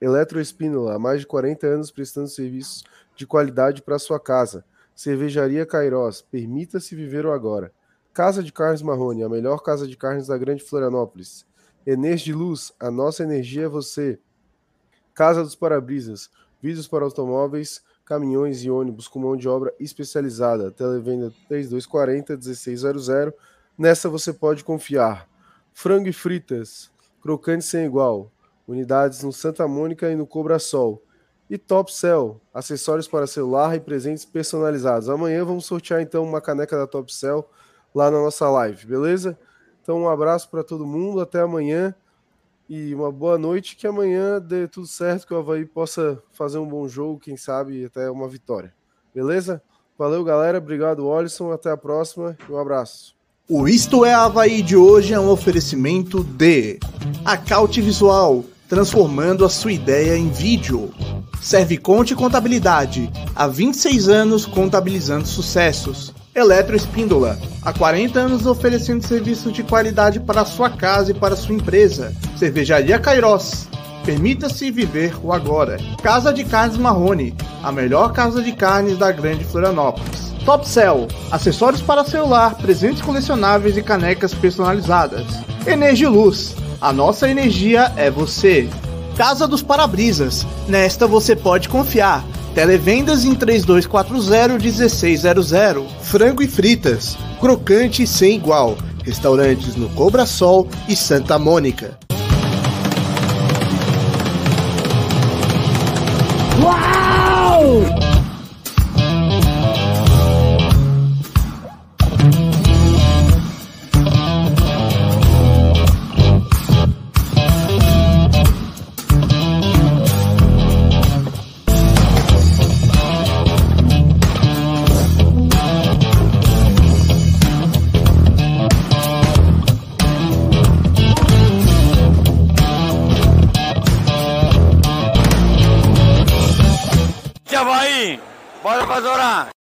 C: Eletroespínola, há mais de 40 anos prestando serviços de qualidade para sua casa. Cervejaria Cairós, permita-se viver o agora. Casa de Carnes Marrone, a melhor casa de carnes da Grande Florianópolis. Enes de Luz, a nossa energia é você. Casa dos Parabrisas, vidros para automóveis, caminhões e ônibus com mão de obra especializada. Televenda 3240 1600. Nessa você pode confiar. Frango e fritas, crocante sem igual. Unidades no Santa Mônica e no Cobra Sol. E Top Cell, acessórios para celular e presentes personalizados. Amanhã vamos sortear então uma caneca da Top Cell lá na nossa live, beleza? Então um abraço para todo mundo, até amanhã e uma boa noite. Que amanhã dê tudo certo, que o Havaí possa fazer um bom jogo, quem sabe até uma vitória, beleza? Valeu, galera. Obrigado, Olisson. Até a próxima e um abraço.
A: O Isto é Havaí de hoje é um oferecimento de Acaute Visual, transformando a sua ideia em vídeo. Serviconte Contabilidade, há 26 anos contabilizando sucessos. Eletroespíndola, há 40 anos oferecendo serviços de qualidade para sua casa e para sua empresa. Cervejaria Cairós, permita-se viver o agora. Casa de Carnes Marrone, a melhor casa de carnes da Grande Florianópolis. Top Cell, acessórios para celular, presentes colecionáveis e canecas personalizadas. Energiluz, a nossa energia é você. Casa dos Parabrisas, nesta você pode confiar. Televendas em 3240-1600. Frango e fritas, crocante sem igual. Restaurantes no Cobra Sol e Santa Mônica.